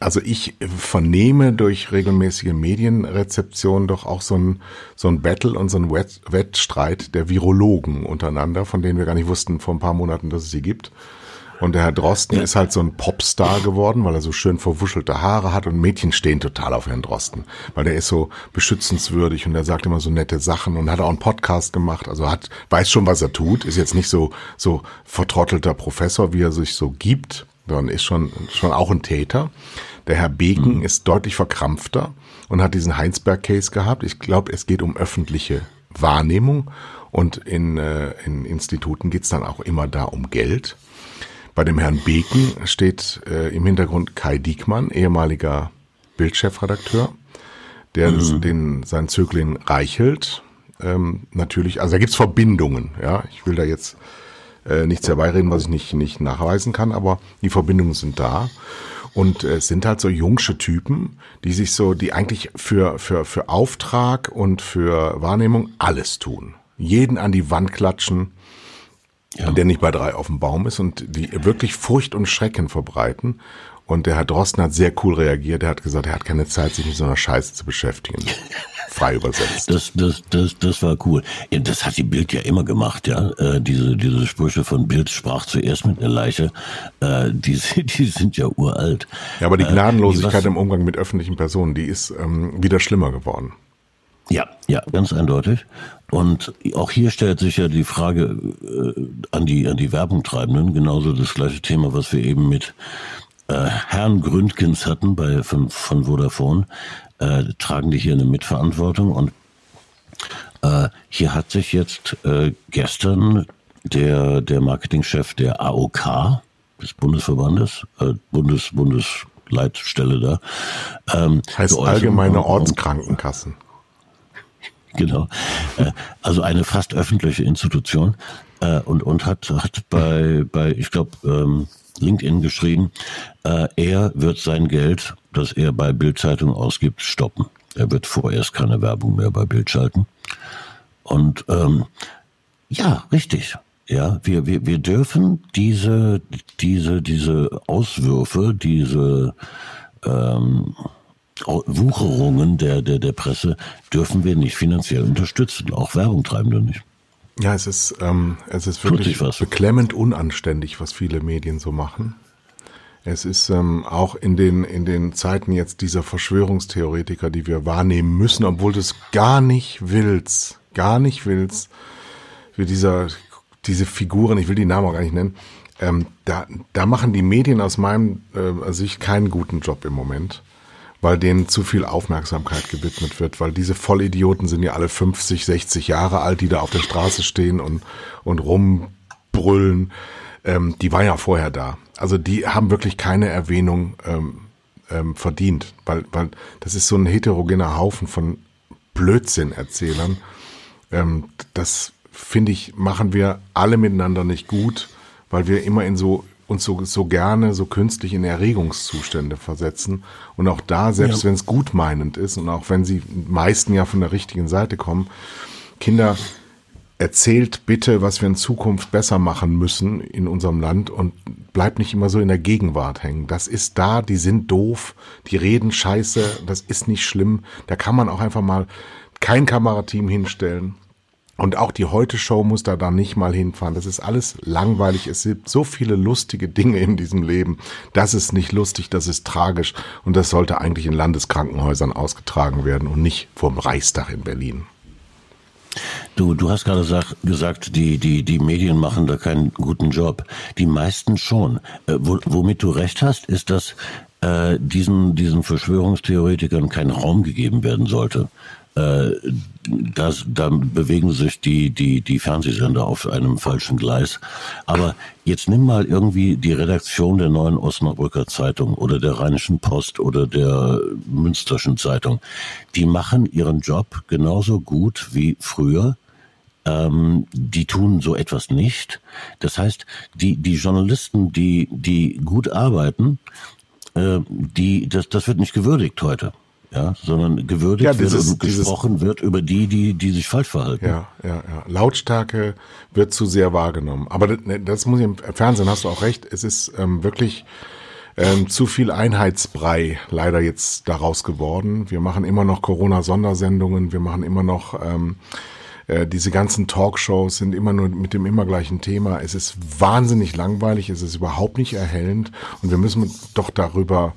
also ich vernehme durch regelmäßige Medienrezeption doch auch so ein, so ein Battle und so ein Wettstreit der Virologen untereinander, von denen wir gar nicht wussten vor ein paar Monaten, dass es sie gibt. Und der Herr Drosten ist halt so ein Popstar geworden, weil er so schön verwuschelte Haare hat und Mädchen stehen total auf Herrn Drosten, weil der ist so beschützenswürdig und er sagt immer so nette Sachen und hat auch einen Podcast gemacht, also hat, weiß schon, was er tut, ist jetzt nicht so, so vertrottelter Professor, wie er sich so gibt, sondern ist schon, schon auch ein Täter. Der Herr Beken mhm. ist deutlich verkrampfter und hat diesen Heinsberg-Case gehabt. Ich glaube, es geht um öffentliche Wahrnehmung und in, äh, in Instituten geht's dann auch immer da um Geld. Bei dem Herrn Beken steht äh, im Hintergrund Kai Diekmann, ehemaliger Bildchefredakteur, der mhm. den, sein Zögling Reichelt ähm, natürlich, also da gibt's Verbindungen, ja. Ich will da jetzt äh, nichts herbeireden, was ich nicht, nicht nachweisen kann, aber die Verbindungen sind da. Und äh, es sind halt so jungsche Typen, die sich so, die eigentlich für, für, für Auftrag und für Wahrnehmung alles tun. Jeden an die Wand klatschen, ja. der nicht bei drei auf dem Baum ist und die wirklich Furcht und Schrecken verbreiten. Und der Herr Drosten hat sehr cool reagiert. Er hat gesagt, er hat keine Zeit, sich mit so einer Scheiße zu beschäftigen. *laughs* Frei übersetzt. Das, das, das, das war cool. Das hat die Bild ja immer gemacht, ja. Äh, diese, diese Sprüche von Bild sprach zuerst mit einer Leiche. Äh, die, *laughs* die sind ja uralt. Ja, aber die äh, Gnadenlosigkeit äh, im Umgang mit öffentlichen Personen, die ist ähm, wieder schlimmer geworden. Ja, ja, ganz eindeutig. Und auch hier stellt sich ja die Frage äh, an die an die Werbungtreibenden, genauso das gleiche Thema, was wir eben mit äh, Herrn Gründgens hatten bei von, von Vodafone, äh, tragen die hier eine Mitverantwortung und äh, hier hat sich jetzt äh, gestern der der Marketingchef der AOK des Bundesverbandes, äh, Bundes Bundesleitstelle da, ähm, heißt allgemeine Ortskrankenkassen. *laughs* genau. Äh, also eine fast öffentliche Institution äh, und und hat hat bei bei ich glaube ähm, LinkedIn geschrieben, äh, er wird sein Geld, das er bei Bildzeitung ausgibt, stoppen. Er wird vorerst keine Werbung mehr bei Bild schalten. Und ähm, ja, richtig. Ja, wir, wir, wir dürfen diese, diese, diese Auswürfe, diese ähm, Wucherungen der, der, der Presse dürfen wir nicht finanziell unterstützen. Auch Werbung treiben wir nicht. Ja, es ist, ähm, es ist wirklich beklemmend unanständig, was viele Medien so machen. Es ist ähm, auch in den, in den Zeiten jetzt dieser Verschwörungstheoretiker, die wir wahrnehmen müssen, obwohl du es gar nicht willst, gar nicht willst, wie dieser, diese Figuren, ich will die Namen auch gar nicht nennen, ähm, da, da machen die Medien aus meinem äh, Sicht keinen guten Job im Moment weil denen zu viel Aufmerksamkeit gewidmet wird, weil diese Vollidioten sind ja alle 50, 60 Jahre alt, die da auf der Straße stehen und, und rumbrüllen. Ähm, die waren ja vorher da. Also die haben wirklich keine Erwähnung ähm, ähm, verdient, weil, weil das ist so ein heterogener Haufen von Blödsinn-Erzählern. Ähm, das finde ich, machen wir alle miteinander nicht gut, weil wir immer in so uns so, so gerne so künstlich in Erregungszustände versetzen. Und auch da, selbst ja. wenn es gutmeinend ist und auch wenn sie meisten ja von der richtigen Seite kommen, Kinder erzählt bitte, was wir in Zukunft besser machen müssen in unserem Land und bleibt nicht immer so in der Gegenwart hängen. Das ist da, die sind doof, die reden scheiße, das ist nicht schlimm. Da kann man auch einfach mal kein Kamerateam hinstellen und auch die Heute-Show muss da dann nicht mal hinfahren. Das ist alles langweilig. Es gibt so viele lustige Dinge in diesem Leben. Das ist nicht lustig, das ist tragisch. Und das sollte eigentlich in Landeskrankenhäusern ausgetragen werden und nicht vom Reichstag in Berlin. Du, du hast gerade sag, gesagt, die, die, die Medien machen da keinen guten Job. Die meisten schon. Äh, wo, womit du recht hast, ist, dass äh, diesen, diesen Verschwörungstheoretikern kein Raum gegeben werden sollte äh, das, da bewegen sich die, die, die Fernsehsender auf einem falschen Gleis. Aber jetzt nimm mal irgendwie die Redaktion der neuen Osnabrücker Zeitung oder der Rheinischen Post oder der Münsterschen Zeitung. Die machen ihren Job genauso gut wie früher. Ähm, die tun so etwas nicht. Das heißt, die, die Journalisten, die, die gut arbeiten, äh, die, das, das wird nicht gewürdigt heute ja, sondern gewürdigt ja, dieses, wird und gesprochen dieses, wird über die, die, die sich falsch verhalten. Ja, ja, ja. Lautstärke wird zu sehr wahrgenommen. Aber das, ne, das muss ich im Fernsehen hast du auch recht. Es ist ähm, wirklich ähm, zu viel Einheitsbrei leider jetzt daraus geworden. Wir machen immer noch Corona-Sondersendungen. Wir machen immer noch ähm, äh, diese ganzen Talkshows sind immer nur mit dem immer gleichen Thema. Es ist wahnsinnig langweilig. Es ist überhaupt nicht erhellend. Und wir müssen doch darüber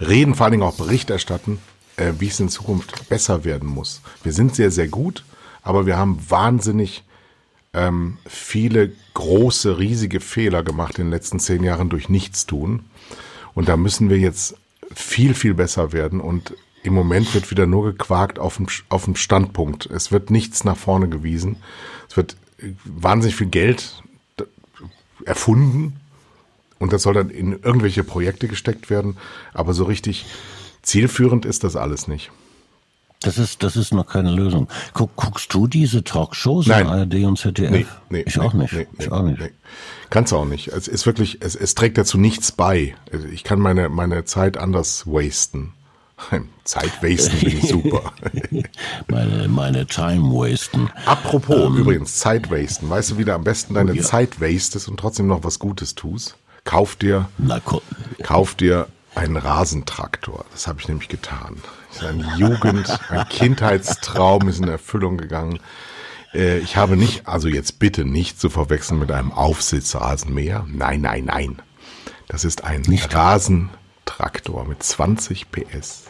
reden, vor allen Dingen auch Bericht erstatten, äh, wie es in Zukunft besser werden muss. Wir sind sehr, sehr gut, aber wir haben wahnsinnig ähm, viele große, riesige Fehler gemacht in den letzten zehn Jahren durch Nichtstun. Und da müssen wir jetzt viel, viel besser werden. Und im Moment wird wieder nur gequakt auf dem, auf dem Standpunkt. Es wird nichts nach vorne gewiesen. Es wird äh, wahnsinnig viel Geld erfunden. Und das soll dann in irgendwelche Projekte gesteckt werden. Aber so richtig Zielführend ist das alles nicht. Das ist, das ist noch keine Lösung. Guck, guckst du diese Talkshows Nein. in ARD und ZDF? Nee, nee, ich nee, auch nicht. Nee, ich auch nicht. Nee. Kannst du auch nicht. Es ist wirklich, es, es trägt dazu nichts bei. Ich kann meine, meine Zeit anders wasten. Zeit wasten bin ich super. *laughs* meine, meine Time wasten. Apropos, ähm, übrigens, Zeit wasten. Weißt du, wie du am besten deine ja. Zeit wastest und trotzdem noch was Gutes tust? Kauf dir, Na, kauf dir ein Rasentraktor. Das habe ich nämlich getan. Ein Jugend, ein Kindheitstraum ist in Erfüllung gegangen. Äh, ich habe nicht, also jetzt bitte nicht zu verwechseln mit einem Aufsitzrasenmäher. Nein, nein, nein. Das ist ein nicht. Rasentraktor mit 20 PS.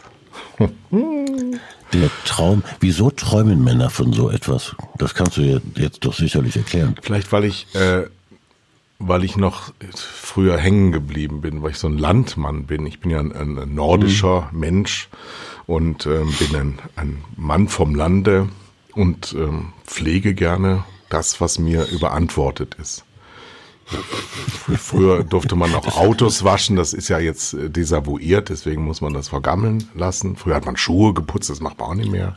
Der Traum, wieso träumen Männer von so etwas? Das kannst du jetzt doch sicherlich erklären. Vielleicht, weil ich äh, weil ich noch früher hängen geblieben bin, weil ich so ein Landmann bin. Ich bin ja ein, ein nordischer mhm. Mensch und ähm, bin ein, ein, Mann vom Lande und ähm, pflege gerne das, was mir überantwortet ist. Früher durfte man auch *laughs* Autos waschen, das ist ja jetzt äh, desavouiert, deswegen muss man das vergammeln lassen. Früher hat man Schuhe geputzt, das macht man auch nicht mehr.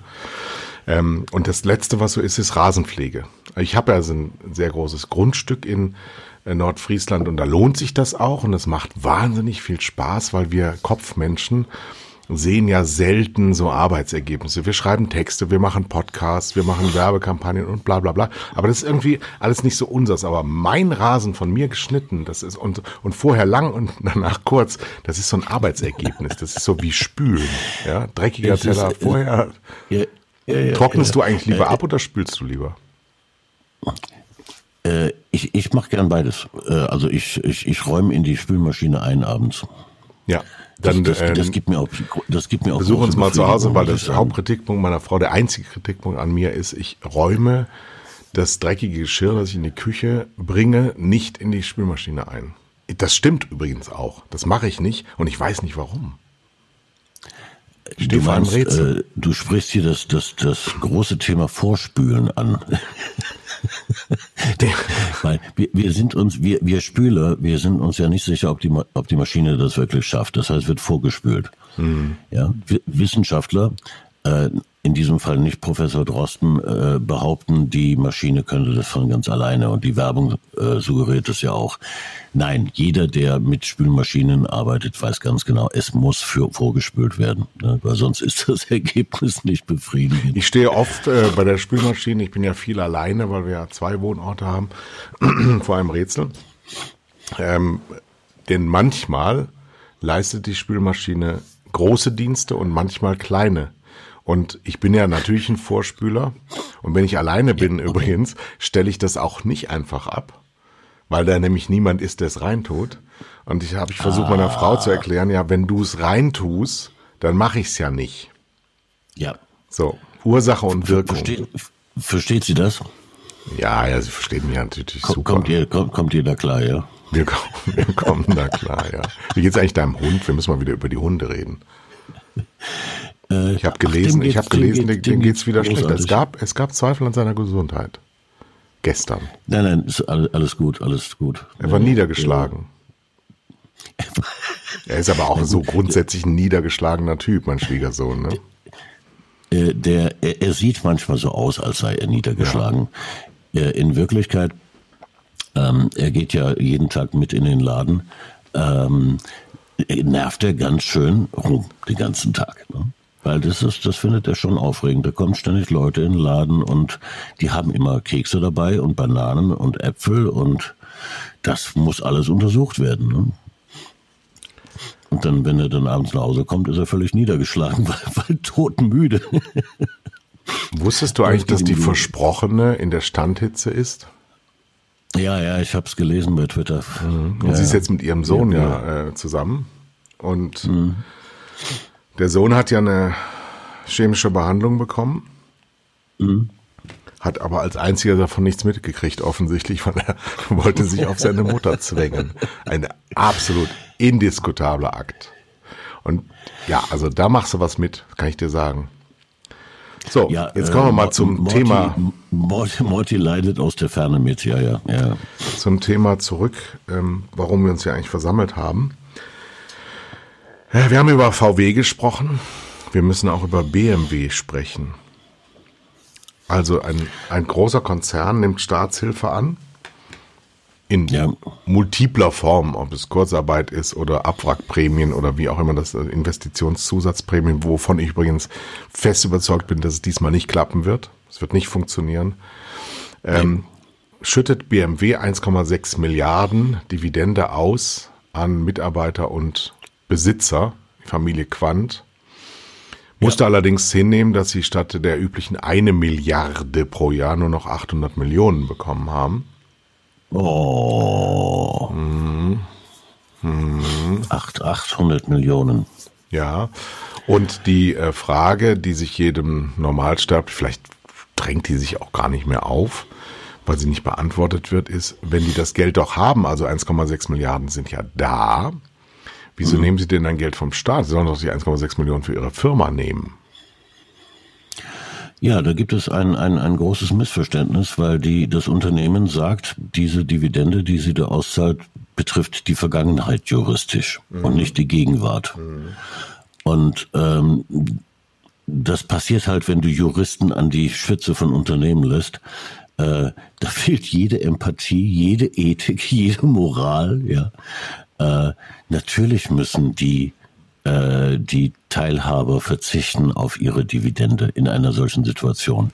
Ähm, und das Letzte, was so ist, ist Rasenpflege. Ich habe ja so ein sehr großes Grundstück in Nordfriesland und da lohnt sich das auch und es macht wahnsinnig viel Spaß, weil wir Kopfmenschen sehen ja selten so Arbeitsergebnisse. Wir schreiben Texte, wir machen Podcasts, wir machen Werbekampagnen und bla bla bla. Aber das ist irgendwie alles nicht so unseres. Aber mein Rasen von mir geschnitten, das ist und, und vorher lang und *laughs* danach kurz, das ist so ein Arbeitsergebnis. Das ist so wie Spülen. Ja, dreckiger Teller ist, vorher. Ja, ja, ja, Trocknest du eigentlich lieber ab oder spülst du lieber? Äh, ich ich mache gern beides. Äh, also ich, ich, ich räume in die Spülmaschine ein abends. Ja. Dann, das, das, ähm, das, gibt mir auch, das gibt mir auch. Besuch uns mal zu Hause, weil das Hauptkritikpunkt meiner Frau, der einzige Kritikpunkt an mir ist, ich räume das dreckige Geschirr, das ich in die Küche bringe, nicht in die Spülmaschine ein. Das stimmt übrigens auch. Das mache ich nicht und ich weiß nicht warum. Ich du, meinst, äh, du sprichst hier das, das, das große Thema Vorspülen an. *laughs* Weil wir, wir sind uns, wir, wir Spüler, wir sind uns ja nicht sicher, ob die, ob die Maschine das wirklich schafft. Das heißt, wird vorgespült. Mhm. Ja, Wissenschaftler äh, in diesem Fall nicht Professor Drosten, äh, behaupten, die Maschine könnte das von ganz alleine. Und die Werbung äh, suggeriert es ja auch. Nein, jeder, der mit Spülmaschinen arbeitet, weiß ganz genau, es muss für, vorgespült werden. Ne? Weil sonst ist *laughs* das Ergebnis nicht befriedigend. Ich stehe oft äh, bei der Spülmaschine. Ich bin ja viel alleine, weil wir ja zwei Wohnorte haben, *clears throat* vor einem Rätsel. Ähm, denn manchmal leistet die Spülmaschine große Dienste und manchmal kleine und ich bin ja natürlich ein Vorspüler. Und wenn ich alleine bin ja, okay. übrigens, stelle ich das auch nicht einfach ab, weil da nämlich niemand ist, der es reintut. Und ich habe ich versucht ah. meiner Frau zu erklären, ja, wenn du es reintust, dann mache ich es ja nicht. Ja. So, Ursache und Wirkung. Versteht, versteht sie das? Ja, ja, sie versteht mich natürlich Komm, super. Kommt ihr, kommt, kommt ihr da klar, ja? Wir kommen, wir kommen da klar, ja. Wie geht's eigentlich deinem Hund? Wir müssen mal wieder über die Hunde reden. Äh, ich habe gelesen, ich habe gelesen, dem, dem geht's wieder schlecht. Es gab, es gab Zweifel an seiner Gesundheit. Gestern. Nein, nein, ist alles gut, alles gut. Er war niedergeschlagen. er ist aber auch so grundsätzlich ein niedergeschlagener Typ, mein Schwiegersohn, ne? Äh, der, er, er sieht manchmal so aus, als sei er niedergeschlagen. Ja. In Wirklichkeit, ähm, er geht ja jeden Tag mit in den Laden, ähm, nervt er ganz schön rum den ganzen Tag. Ne? Weil das ist, das findet er schon aufregend. Da kommen ständig Leute in den Laden und die haben immer Kekse dabei und Bananen und Äpfel und das muss alles untersucht werden. Ne? Und dann, wenn er dann abends nach Hause kommt, ist er völlig niedergeschlagen, *laughs* weil, weil totmüde. Wusstest du eigentlich, dass die Versprochene in der Standhitze ist? Ja, ja, ich habe es gelesen bei Twitter. Mhm. Und ja, sie ist jetzt mit ihrem Sohn ja, ja äh, zusammen. Und mhm. Der Sohn hat ja eine chemische Behandlung bekommen, mhm. hat aber als einziger davon nichts mitgekriegt, offensichtlich, weil er *laughs* wollte sich auf seine Mutter zwängen. Ein absolut indiskutabler Akt. Und ja, also da machst du was mit, kann ich dir sagen. So, ja, jetzt kommen wir mal äh, zum Morty, Thema. Morty, Morty, leidet aus der Ferne mit, ja, ja, ja. Zum Thema zurück, ähm, warum wir uns ja eigentlich versammelt haben. Ja, wir haben über VW gesprochen. Wir müssen auch über BMW sprechen. Also ein, ein großer Konzern nimmt Staatshilfe an. In ja. multipler Form, ob es Kurzarbeit ist oder Abwrackprämien oder wie auch immer das äh, Investitionszusatzprämien, wovon ich übrigens fest überzeugt bin, dass es diesmal nicht klappen wird. Es wird nicht funktionieren. Ähm, schüttet BMW 1,6 Milliarden Dividende aus an Mitarbeiter und Besitzer, Familie Quandt, musste ja. allerdings hinnehmen, dass sie statt der üblichen eine Milliarde pro Jahr nur noch 800 Millionen bekommen haben. Oh. Mhm. Mhm. 800 Millionen. Ja. Und die äh, Frage, die sich jedem Normalsterblich, vielleicht drängt die sich auch gar nicht mehr auf, weil sie nicht beantwortet wird, ist, wenn die das Geld doch haben, also 1,6 Milliarden sind ja da, Wieso mhm. nehmen Sie denn dann Geld vom Staat? Sie sollen doch die 1,6 Millionen für Ihre Firma nehmen. Ja, da gibt es ein, ein, ein großes Missverständnis, weil die, das Unternehmen sagt, diese Dividende, die sie da auszahlt, betrifft die Vergangenheit juristisch mhm. und nicht die Gegenwart. Mhm. Und ähm, das passiert halt, wenn du Juristen an die Spitze von Unternehmen lässt. Äh, da fehlt jede Empathie, jede Ethik, *laughs* jede Moral. Ja, äh, natürlich müssen die äh, die Teilhaber verzichten auf ihre Dividende in einer solchen Situation.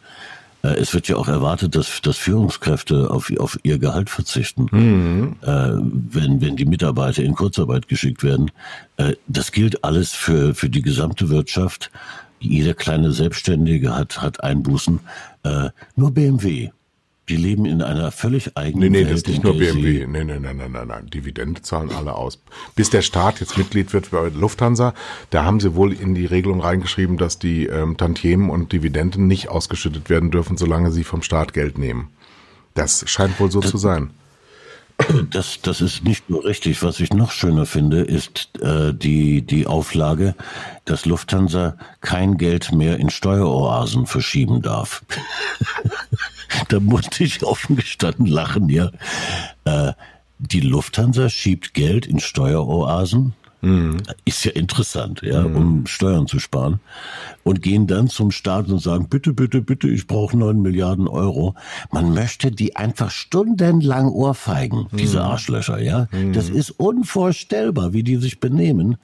Äh, es wird ja auch erwartet, dass, dass Führungskräfte auf, auf ihr Gehalt verzichten, mhm. äh, wenn, wenn die Mitarbeiter in Kurzarbeit geschickt werden. Äh, das gilt alles für, für die gesamte Wirtschaft. Jeder kleine Selbstständige hat, hat Einbußen. Nur BMW die leben in einer völlig eigenen Nee, nee, das ist nicht nur BMW. Nee, nee, nee, nee, nee, nee. Dividende zahlen alle aus. Bis der Staat jetzt Mitglied wird bei Lufthansa, da haben sie wohl in die Regelung reingeschrieben, dass die ähm, Tantiemen und Dividenden nicht ausgeschüttet werden dürfen, solange sie vom Staat Geld nehmen. Das scheint wohl so das, zu sein. Das, das ist nicht nur richtig. Was ich noch schöner finde, ist äh, die, die Auflage, dass Lufthansa kein Geld mehr in Steueroasen verschieben darf. *laughs* da musste ich offen gestanden lachen, ja. Äh, die Lufthansa schiebt Geld in Steueroasen. Mhm. Ist ja interessant, ja, mhm. um Steuern zu sparen. Und gehen dann zum Staat und sagen, bitte, bitte, bitte, ich brauche neun Milliarden Euro. Man möchte die einfach stundenlang ohrfeigen, mhm. diese Arschlöcher, ja. Das mhm. ist unvorstellbar, wie die sich benehmen.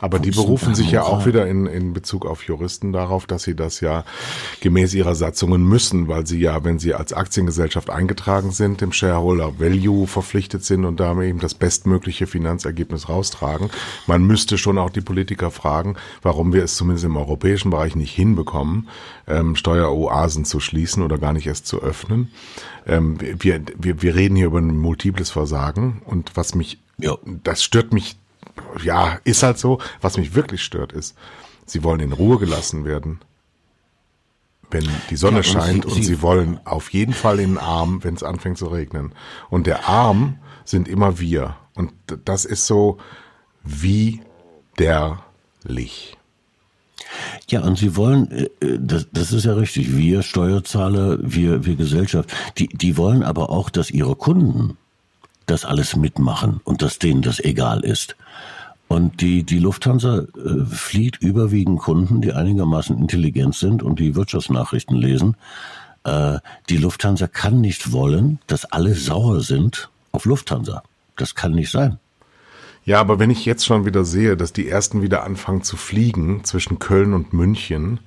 Aber die berufen sich ja auch wieder in, in Bezug auf Juristen darauf, dass sie das ja gemäß ihrer Satzungen müssen, weil sie ja, wenn sie als Aktiengesellschaft eingetragen sind, dem Shareholder Value verpflichtet sind und damit eben das bestmögliche Finanzergebnis raustragen. Man müsste schon auch die Politiker fragen, warum wir es zumindest im europäischen Bereich nicht hinbekommen, ähm, Steueroasen zu schließen oder gar nicht erst zu öffnen. Ähm, wir, wir, wir reden hier über ein multiples Versagen und was mich, ja. das stört mich ja, ist halt so. Was mich wirklich stört, ist, sie wollen in Ruhe gelassen werden, wenn die Sonne ja, und scheint sie, und sie, sie wollen auf jeden Fall in den Arm, wenn es anfängt zu regnen. Und der Arm sind immer wir. Und das ist so widerlich. Ja, und sie wollen, äh, äh, das, das ist ja richtig, wir Steuerzahler, wir, wir Gesellschaft, die, die wollen aber auch, dass ihre Kunden das alles mitmachen und dass denen das egal ist. Und die, die Lufthansa äh, flieht überwiegend Kunden, die einigermaßen intelligent sind und die Wirtschaftsnachrichten lesen. Äh, die Lufthansa kann nicht wollen, dass alle sauer sind auf Lufthansa. Das kann nicht sein. Ja, aber wenn ich jetzt schon wieder sehe, dass die ersten wieder anfangen zu fliegen zwischen Köln und München,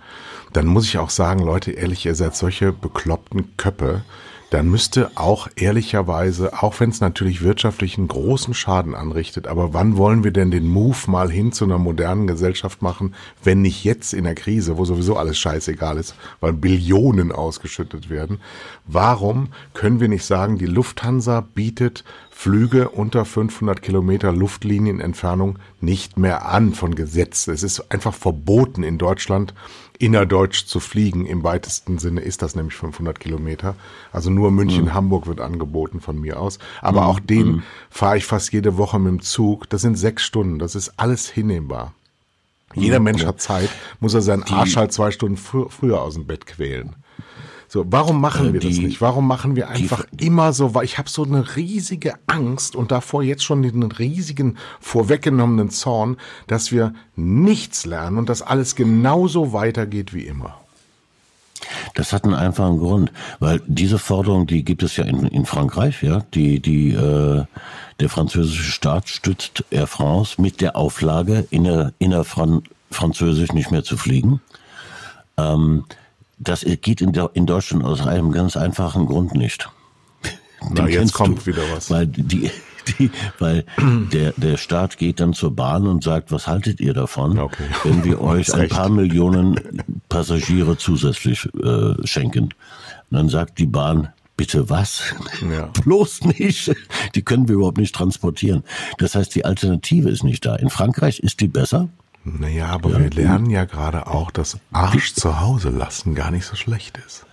dann muss ich auch sagen, Leute, ehrlich, ihr seid solche bekloppten Köppe dann müsste auch ehrlicherweise, auch wenn es natürlich wirtschaftlich einen großen Schaden anrichtet, aber wann wollen wir denn den Move mal hin zu einer modernen Gesellschaft machen, wenn nicht jetzt in der Krise, wo sowieso alles scheißegal ist, weil Billionen ausgeschüttet werden? Warum können wir nicht sagen, die Lufthansa bietet Flüge unter 500 Kilometer Luftlinienentfernung nicht mehr an von Gesetz. Es ist einfach verboten in Deutschland innerdeutsch zu fliegen. Im weitesten Sinne ist das nämlich 500 Kilometer. Also nur München-Hamburg mhm. wird angeboten von mir aus. Aber mhm. auch den mhm. fahre ich fast jede Woche mit dem Zug. Das sind sechs Stunden. Das ist alles hinnehmbar. Jeder mhm. Mensch hat Zeit, muss er seinen Arsch halt zwei Stunden fr früher aus dem Bett quälen. So, warum machen wir die, das nicht? Warum machen wir einfach die, immer so? Weil ich habe so eine riesige Angst und davor jetzt schon den riesigen vorweggenommenen Zorn, dass wir nichts lernen und dass alles genauso weitergeht wie immer. Das hat einen einfachen Grund, weil diese Forderung, die gibt es ja in, in Frankreich, ja, die die äh, der französische Staat stützt Air France mit der Auflage, inner, innerfran französisch nicht mehr zu fliegen. Ähm, das geht in, in Deutschland aus einem ganz einfachen Grund nicht. Na, jetzt kommt du, wieder was. Weil die, die, weil der, der Staat geht dann zur Bahn und sagt, was haltet ihr davon, okay. wenn wir *laughs* euch ein paar Millionen Passagiere zusätzlich äh, schenken? Und dann sagt die Bahn, bitte was? Ja. *laughs* Bloß nicht. Die können wir überhaupt nicht transportieren. Das heißt, die Alternative ist nicht da. In Frankreich ist die besser. Naja, aber ja. wir lernen ja gerade auch, dass Arsch zu Hause lassen gar nicht so schlecht ist.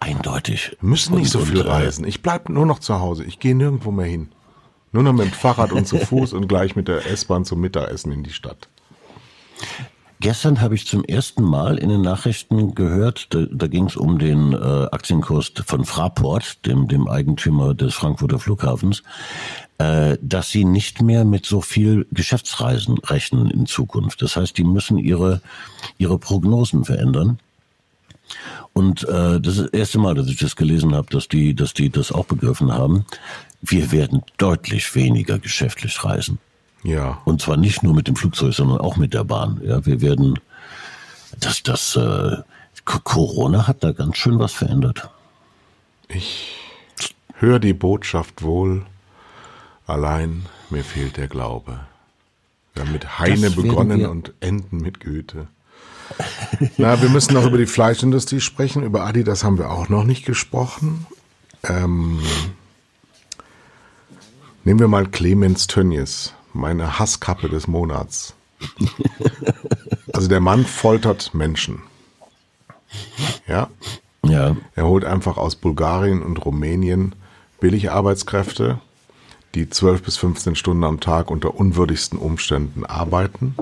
Eindeutig. Wir müssen nicht und, so viel und, äh, reisen. Ich bleib nur noch zu Hause. Ich gehe nirgendwo mehr hin. Nur noch mit dem Fahrrad und zu *laughs* Fuß und gleich mit der S-Bahn zum Mittagessen in die Stadt. Gestern habe ich zum ersten Mal in den Nachrichten gehört, da, da ging es um den äh, Aktienkurs von Fraport, dem, dem Eigentümer des Frankfurter Flughafens, äh, dass sie nicht mehr mit so viel Geschäftsreisen rechnen in Zukunft. Das heißt, die müssen ihre, ihre Prognosen verändern. Und äh, das ist das erste Mal, dass ich das gelesen habe, dass die, dass die das auch begriffen haben. Wir werden deutlich weniger geschäftlich reisen. Ja. Und zwar nicht nur mit dem Flugzeug, sondern auch mit der Bahn. Ja, wir werden, das, das, äh, Corona hat da ganz schön was verändert. Ich höre die Botschaft wohl, allein mir fehlt der Glaube. Wir haben mit Heine begonnen und enden mit Goethe. *laughs* Na, wir müssen noch über die Fleischindustrie sprechen. Über Adidas haben wir auch noch nicht gesprochen. Ähm, nehmen wir mal Clemens Tönnies meine Hasskappe des Monats. Also der Mann foltert Menschen. Ja. Ja. Er holt einfach aus Bulgarien und Rumänien billige Arbeitskräfte, die 12 bis 15 Stunden am Tag unter unwürdigsten Umständen arbeiten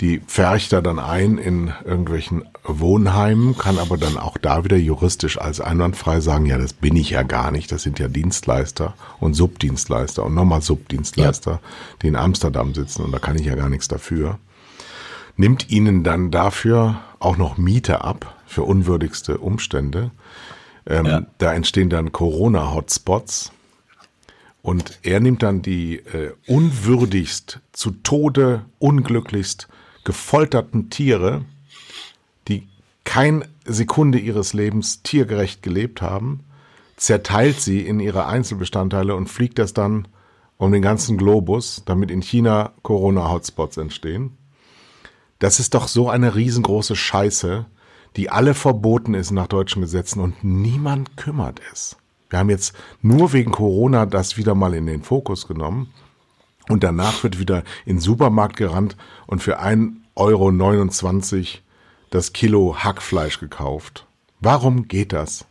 die pfercht er dann ein in irgendwelchen Wohnheimen, kann aber dann auch da wieder juristisch als einwandfrei sagen, ja, das bin ich ja gar nicht, das sind ja Dienstleister und Subdienstleister und nochmal Subdienstleister, ja. die in Amsterdam sitzen und da kann ich ja gar nichts dafür. Nimmt ihnen dann dafür auch noch Miete ab für unwürdigste Umstände. Ähm, ja. Da entstehen dann Corona-Hotspots. Und er nimmt dann die äh, unwürdigst, zu Tode unglücklichst gefolterten Tiere, die kein Sekunde ihres Lebens tiergerecht gelebt haben, zerteilt sie in ihre Einzelbestandteile und fliegt das dann um den ganzen Globus, damit in China Corona-Hotspots entstehen. Das ist doch so eine riesengroße Scheiße, die alle verboten ist nach deutschen Gesetzen und niemand kümmert es. Wir haben jetzt nur wegen Corona das wieder mal in den Fokus genommen. Und danach wird wieder in den Supermarkt gerannt und für 1,29 Euro das Kilo Hackfleisch gekauft. Warum geht das?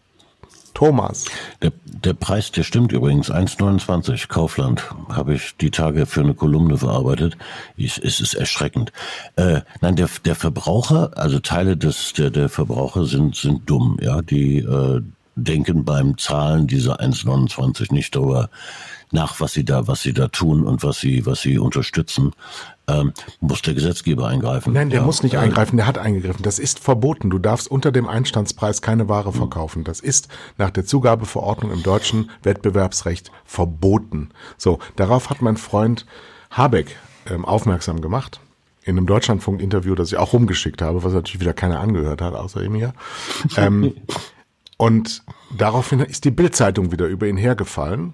Thomas. Der, der Preis, der stimmt übrigens. 1,29 Kaufland habe ich die Tage für eine Kolumne verarbeitet. Ich, es ist erschreckend. Äh, nein, der, der Verbraucher, also Teile des der, der Verbraucher sind sind dumm. Ja, die äh, denken beim Zahlen dieser 1,29 nicht darüber nach, was sie da, was sie da tun und was sie, was sie unterstützen, ähm, muss der Gesetzgeber eingreifen. Nein, der ja, muss nicht äh, eingreifen, der hat eingegriffen. Das ist verboten. Du darfst unter dem Einstandspreis keine Ware verkaufen. Das ist nach der Zugabeverordnung im deutschen Wettbewerbsrecht verboten. So, darauf hat mein Freund Habeck ähm, aufmerksam gemacht in einem Deutschlandfunk-Interview, das ich auch rumgeschickt habe, was natürlich wieder keiner angehört hat, außer ihm hier. Ähm, *laughs* und daraufhin ist die Bildzeitung wieder über ihn hergefallen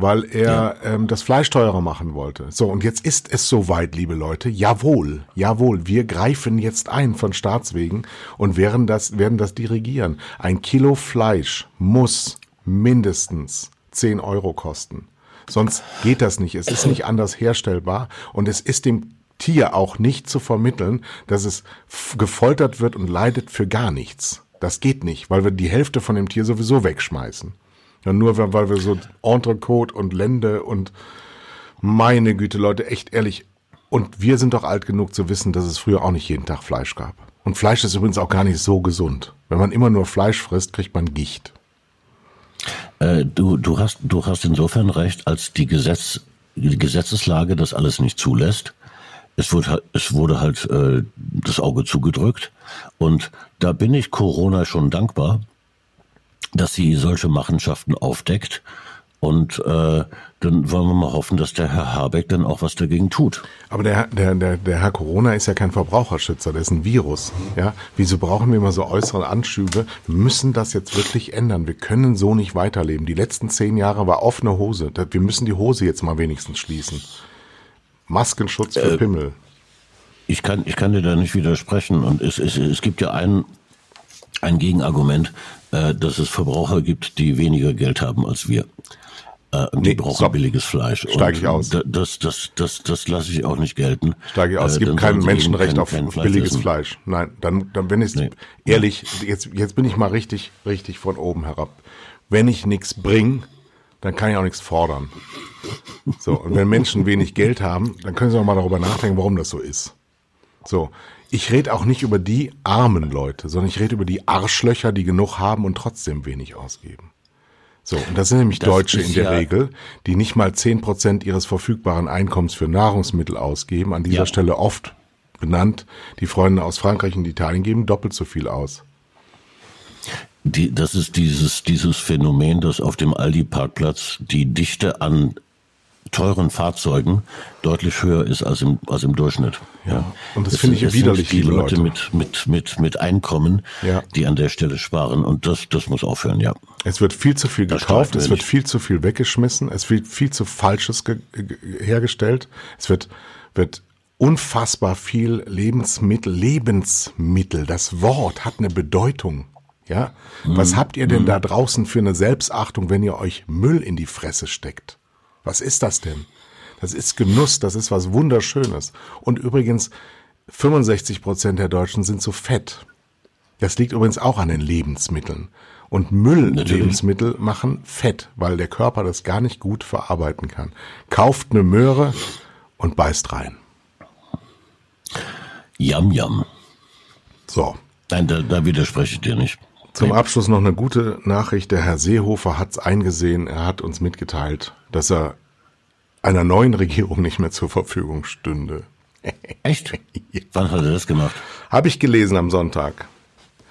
weil er ja. ähm, das Fleisch teurer machen wollte. So, und jetzt ist es soweit, liebe Leute. Jawohl, jawohl, wir greifen jetzt ein von Staatswegen und werden das, werden das dirigieren. Ein Kilo Fleisch muss mindestens 10 Euro kosten. Sonst geht das nicht. Es ist nicht anders herstellbar und es ist dem Tier auch nicht zu vermitteln, dass es gefoltert wird und leidet für gar nichts. Das geht nicht, weil wir die Hälfte von dem Tier sowieso wegschmeißen. Ja, nur weil wir so Entrecote und Lende und meine Güte, Leute, echt ehrlich. Und wir sind doch alt genug zu wissen, dass es früher auch nicht jeden Tag Fleisch gab. Und Fleisch ist übrigens auch gar nicht so gesund. Wenn man immer nur Fleisch frisst, kriegt man Gicht. Äh, du, du, hast, du hast insofern recht, als die, Gesetz, die Gesetzeslage das alles nicht zulässt. Es wurde, es wurde halt äh, das Auge zugedrückt. Und da bin ich Corona schon dankbar, dass sie solche Machenschaften aufdeckt. Und äh, dann wollen wir mal hoffen, dass der Herr Habeck dann auch was dagegen tut. Aber der, der, der, der Herr Corona ist ja kein Verbraucherschützer, der ist ein Virus. Ja, Wieso brauchen wir immer so äußere Anschübe? Wir müssen das jetzt wirklich ändern. Wir können so nicht weiterleben. Die letzten zehn Jahre war offene Hose. Wir müssen die Hose jetzt mal wenigstens schließen. Maskenschutz für äh, Pimmel. Ich kann, ich kann dir da nicht widersprechen. Und es, es, es gibt ja ein, ein Gegenargument äh, dass es Verbraucher gibt, die weniger Geld haben als wir. Äh, die nee, brauchen stopp. billiges Fleisch. Steige ich aus. Das, das, das, das lasse ich auch nicht gelten. Steige ich aus. Es äh, gibt kein Menschenrecht kein, auf kein Fleisch billiges essen. Fleisch. Nein, dann, dann wenn ich nee. ehrlich, jetzt, jetzt bin ich mal richtig, richtig von oben herab. Wenn ich nichts bring, dann kann ich auch nichts fordern. So, und wenn Menschen wenig Geld haben, dann können sie auch mal darüber nachdenken, warum das so ist. So. Ich rede auch nicht über die armen Leute, sondern ich rede über die Arschlöcher, die genug haben und trotzdem wenig ausgeben. So, und das sind nämlich Das Deutsche in der ja- Regel, die nicht mal zehn Prozent ihres verfügbaren Einkommens für Nahrungsmittel ausgeben. An dieser Ja. Stelle oft benannt. Die Freunde aus Frankreich und Italien geben doppelt so viel aus. Die, das ist dieses, dieses Phänomen, dass auf dem Aldi-Parkplatz die Dichte an teuren Fahrzeugen deutlich höher ist als im, als im Durchschnitt. Ja. und das finde ich widerlich, Die Leute, Leute. mit, mit, mit, mit Einkommen, Ja. die an der Stelle sparen. Und das, das muss aufhören, ja. Es wird viel zu viel Das gekauft, es wird nicht. viel zu viel weggeschmissen, es wird viel zu Falsches ge ge hergestellt, es wird, wird unfassbar viel Lebensmittel, Lebensmittel, das Wort hat eine Bedeutung. Ja, was habt ihr denn da draußen für eine Selbstachtung, wenn ihr euch Müll in die Fresse steckt? Was ist das denn? Das ist Genuss, das ist was Wunderschönes. Und übrigens, 65 Prozent der Deutschen sind so fett. Das liegt übrigens auch an den Lebensmitteln. Und Mülllebensmittel machen Fett, weil der Körper das gar nicht gut verarbeiten kann. Kauft eine Möhre und beißt rein. Yam, yam. So. Nein, da, da widerspreche ich dir nicht. Zum Abschluss noch eine gute Nachricht. Der Herr Seehofer hat es eingesehen. Er hat uns mitgeteilt, dass er einer neuen Regierung nicht mehr zur Verfügung stünde. *laughs* Echt? Wann hat er das gemacht? Habe ich gelesen am Sonntag.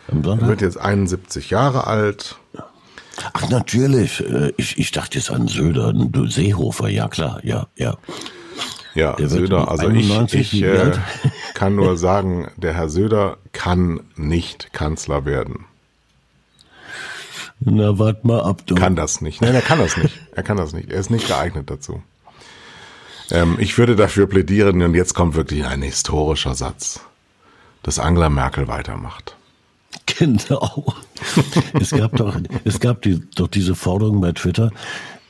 Am Er Sonntag? wird jetzt 71 Jahre alt. Ach, natürlich. Äh, Ich, ich dachte jetzt an Söder, du Seehofer. Ja, klar. Ja, ja. Ja, Der Söder, also ich, 91 ich äh, kann nur *laughs* sagen, der Herr Söder kann nicht Kanzler werden. Na, wart mal ab, du. Kann das nicht. Nein, er kann das nicht. Er kann das nicht. Er ist nicht geeignet dazu. Ähm, ich würde dafür plädieren, und jetzt kommt wirklich ein historischer Satz, dass Angela Merkel weitermacht. *laughs* Genau. es gab doch, es gab die, doch diese Forderung bei Twitter,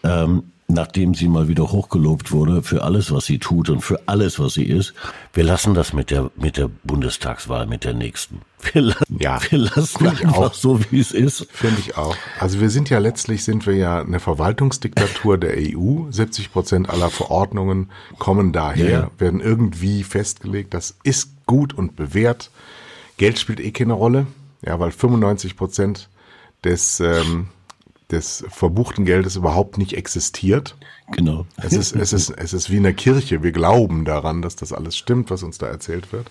ähm, nachdem sie mal wieder hochgelobt wurde für alles, was sie tut und für alles, was sie ist. Wir lassen das mit der, mit der Bundestagswahl, mit der nächsten. Wir, la Ja, wir lassen einfach auch. so, wie es ist. Finde ich auch. Also wir sind ja letztlich sind wir ja eine Verwaltungsdiktatur der EU. 70 Prozent aller Verordnungen kommen daher, ja. werden irgendwie festgelegt. Das ist gut und bewährt. Geld spielt eh keine Rolle, ja, weil 95 Prozent des ähm, des verbuchten Geldes überhaupt nicht existiert. Genau. Es ist, es ist, es ist wie in der Kirche. Wir glauben daran, dass das alles stimmt, was uns da erzählt wird.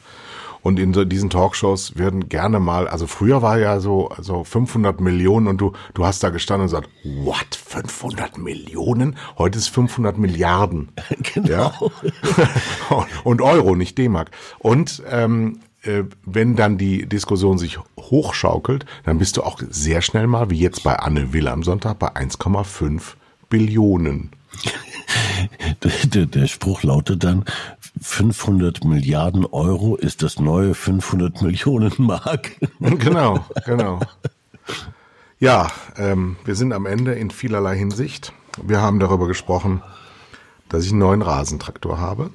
Und in so diesen Talkshows werden gerne mal, also früher war ja so, so 500 Millionen und du, du hast da gestanden und gesagt, what, 500 Millionen? Heute ist 500 Milliarden. *laughs* Genau. Ja? *laughs* und Euro, nicht D-Mark. Und ähm, äh, wenn dann die Diskussion sich hochschaukelt, dann bist du auch sehr schnell mal, wie jetzt bei Anne Will am Sonntag, bei 1,5 Billionen. *laughs* Der, der, der Spruch lautet dann, 500 Milliarden Euro ist das neue 500 Millionen Mark. *laughs* Genau, genau. *laughs* Ja, ähm, wir sind am Ende in vielerlei Hinsicht. Wir haben darüber gesprochen, dass ich einen neuen Rasentraktor habe.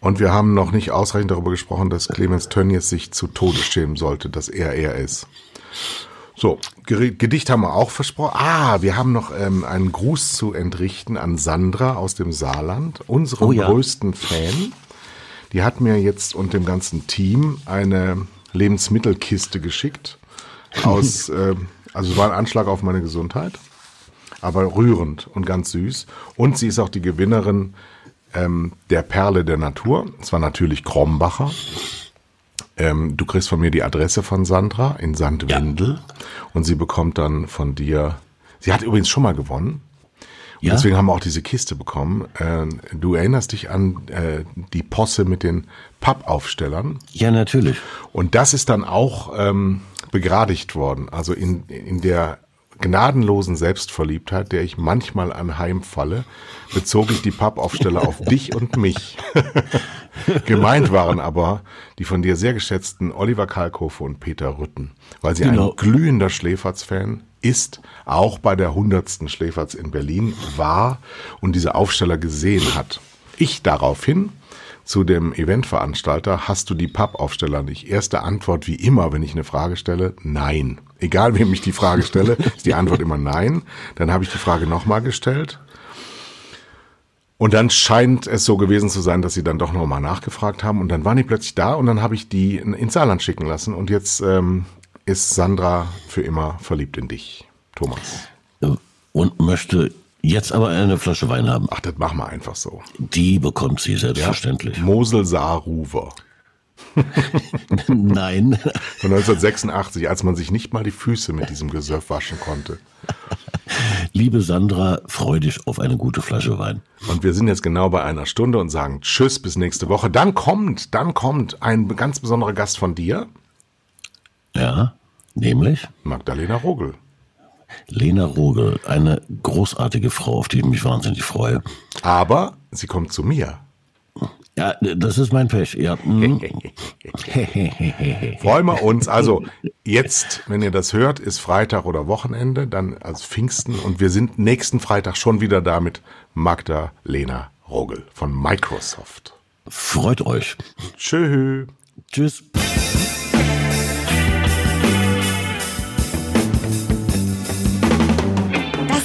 Und wir haben noch nicht ausreichend darüber gesprochen, dass Clemens Tönnies sich zu Tode schämen sollte, dass er er ist. So, Gedicht haben wir auch versprochen. Ah, wir haben noch ähm, einen Gruß zu entrichten an Sandra aus dem Saarland, unserem Oh ja. größten Fan. Die hat mir jetzt und dem ganzen Team eine Lebensmittelkiste geschickt. Aus, *laughs* äh, also es war ein Anschlag auf meine Gesundheit, aber rührend und ganz süß. Und sie ist auch die Gewinnerin ähm, der Perle der Natur. Es war natürlich Krombacher. Ähm, du kriegst von mir die Adresse von Sandra in Sandwindel und sie bekommt dann von dir. Sie hat übrigens schon mal gewonnen. Und Ja? deswegen haben wir auch diese Kiste bekommen. Äh, du erinnerst dich an äh, die Posse mit den Pappaufstellern. Ja, natürlich. Und das ist dann auch ähm, begradigt worden. Also in, in der gnadenlosen Selbstverliebtheit, der ich manchmal anheimfalle, bezog ich die Pappaufsteller auf dich und mich. *laughs* Gemeint waren aber die von dir sehr geschätzten Oliver Kalkofe und Peter Rütten, weil sie Genau. ein glühender Schläferz-Fan ist, auch bei der hundertsten Schläferz in Berlin war und diese Aufsteller gesehen hat. Ich daraufhin zu dem Eventveranstalter, hast du die Pappaufsteller nicht? Erste Antwort wie immer, wenn ich eine Frage stelle, nein. Egal, wem ich die Frage stelle, *laughs* ist die Antwort immer nein. Dann habe ich die Frage nochmal gestellt. Und dann scheint es so gewesen zu sein, dass sie dann doch nochmal nachgefragt haben und dann waren die plötzlich da und dann habe ich die ins Saarland schicken lassen und jetzt ähm, ist Sandra für immer verliebt in dich, Thomas. Und möchte jetzt aber eine Flasche Wein haben. Ach, das machen wir einfach so. Die bekommt sie selbstverständlich. Ja, Mosel Saar Ruwer. *laughs* Nein. Von 1986, als man sich nicht mal die Füße mit diesem Gesöff waschen konnte. Liebe Sandra, freu dich auf eine gute Flasche Wein. Und wir sind jetzt genau bei einer Stunde und sagen Tschüss bis nächste Woche. Dann kommt, dann kommt ein ganz besonderer Gast von dir. Ja, nämlich? Magdalena Rogel. Lena Rogel, eine großartige Frau, auf die ich mich wahnsinnig freue. Aber sie kommt zu mir. Ja, das ist mein Pech. Ja. Hm. *laughs* Freuen wir uns. Also jetzt, wenn ihr das hört, ist Freitag oder Wochenende, dann als Pfingsten und wir sind nächsten Freitag schon wieder da mit Magdalena Rogel von Microsoft. Freut euch. Tschö. Tschüss.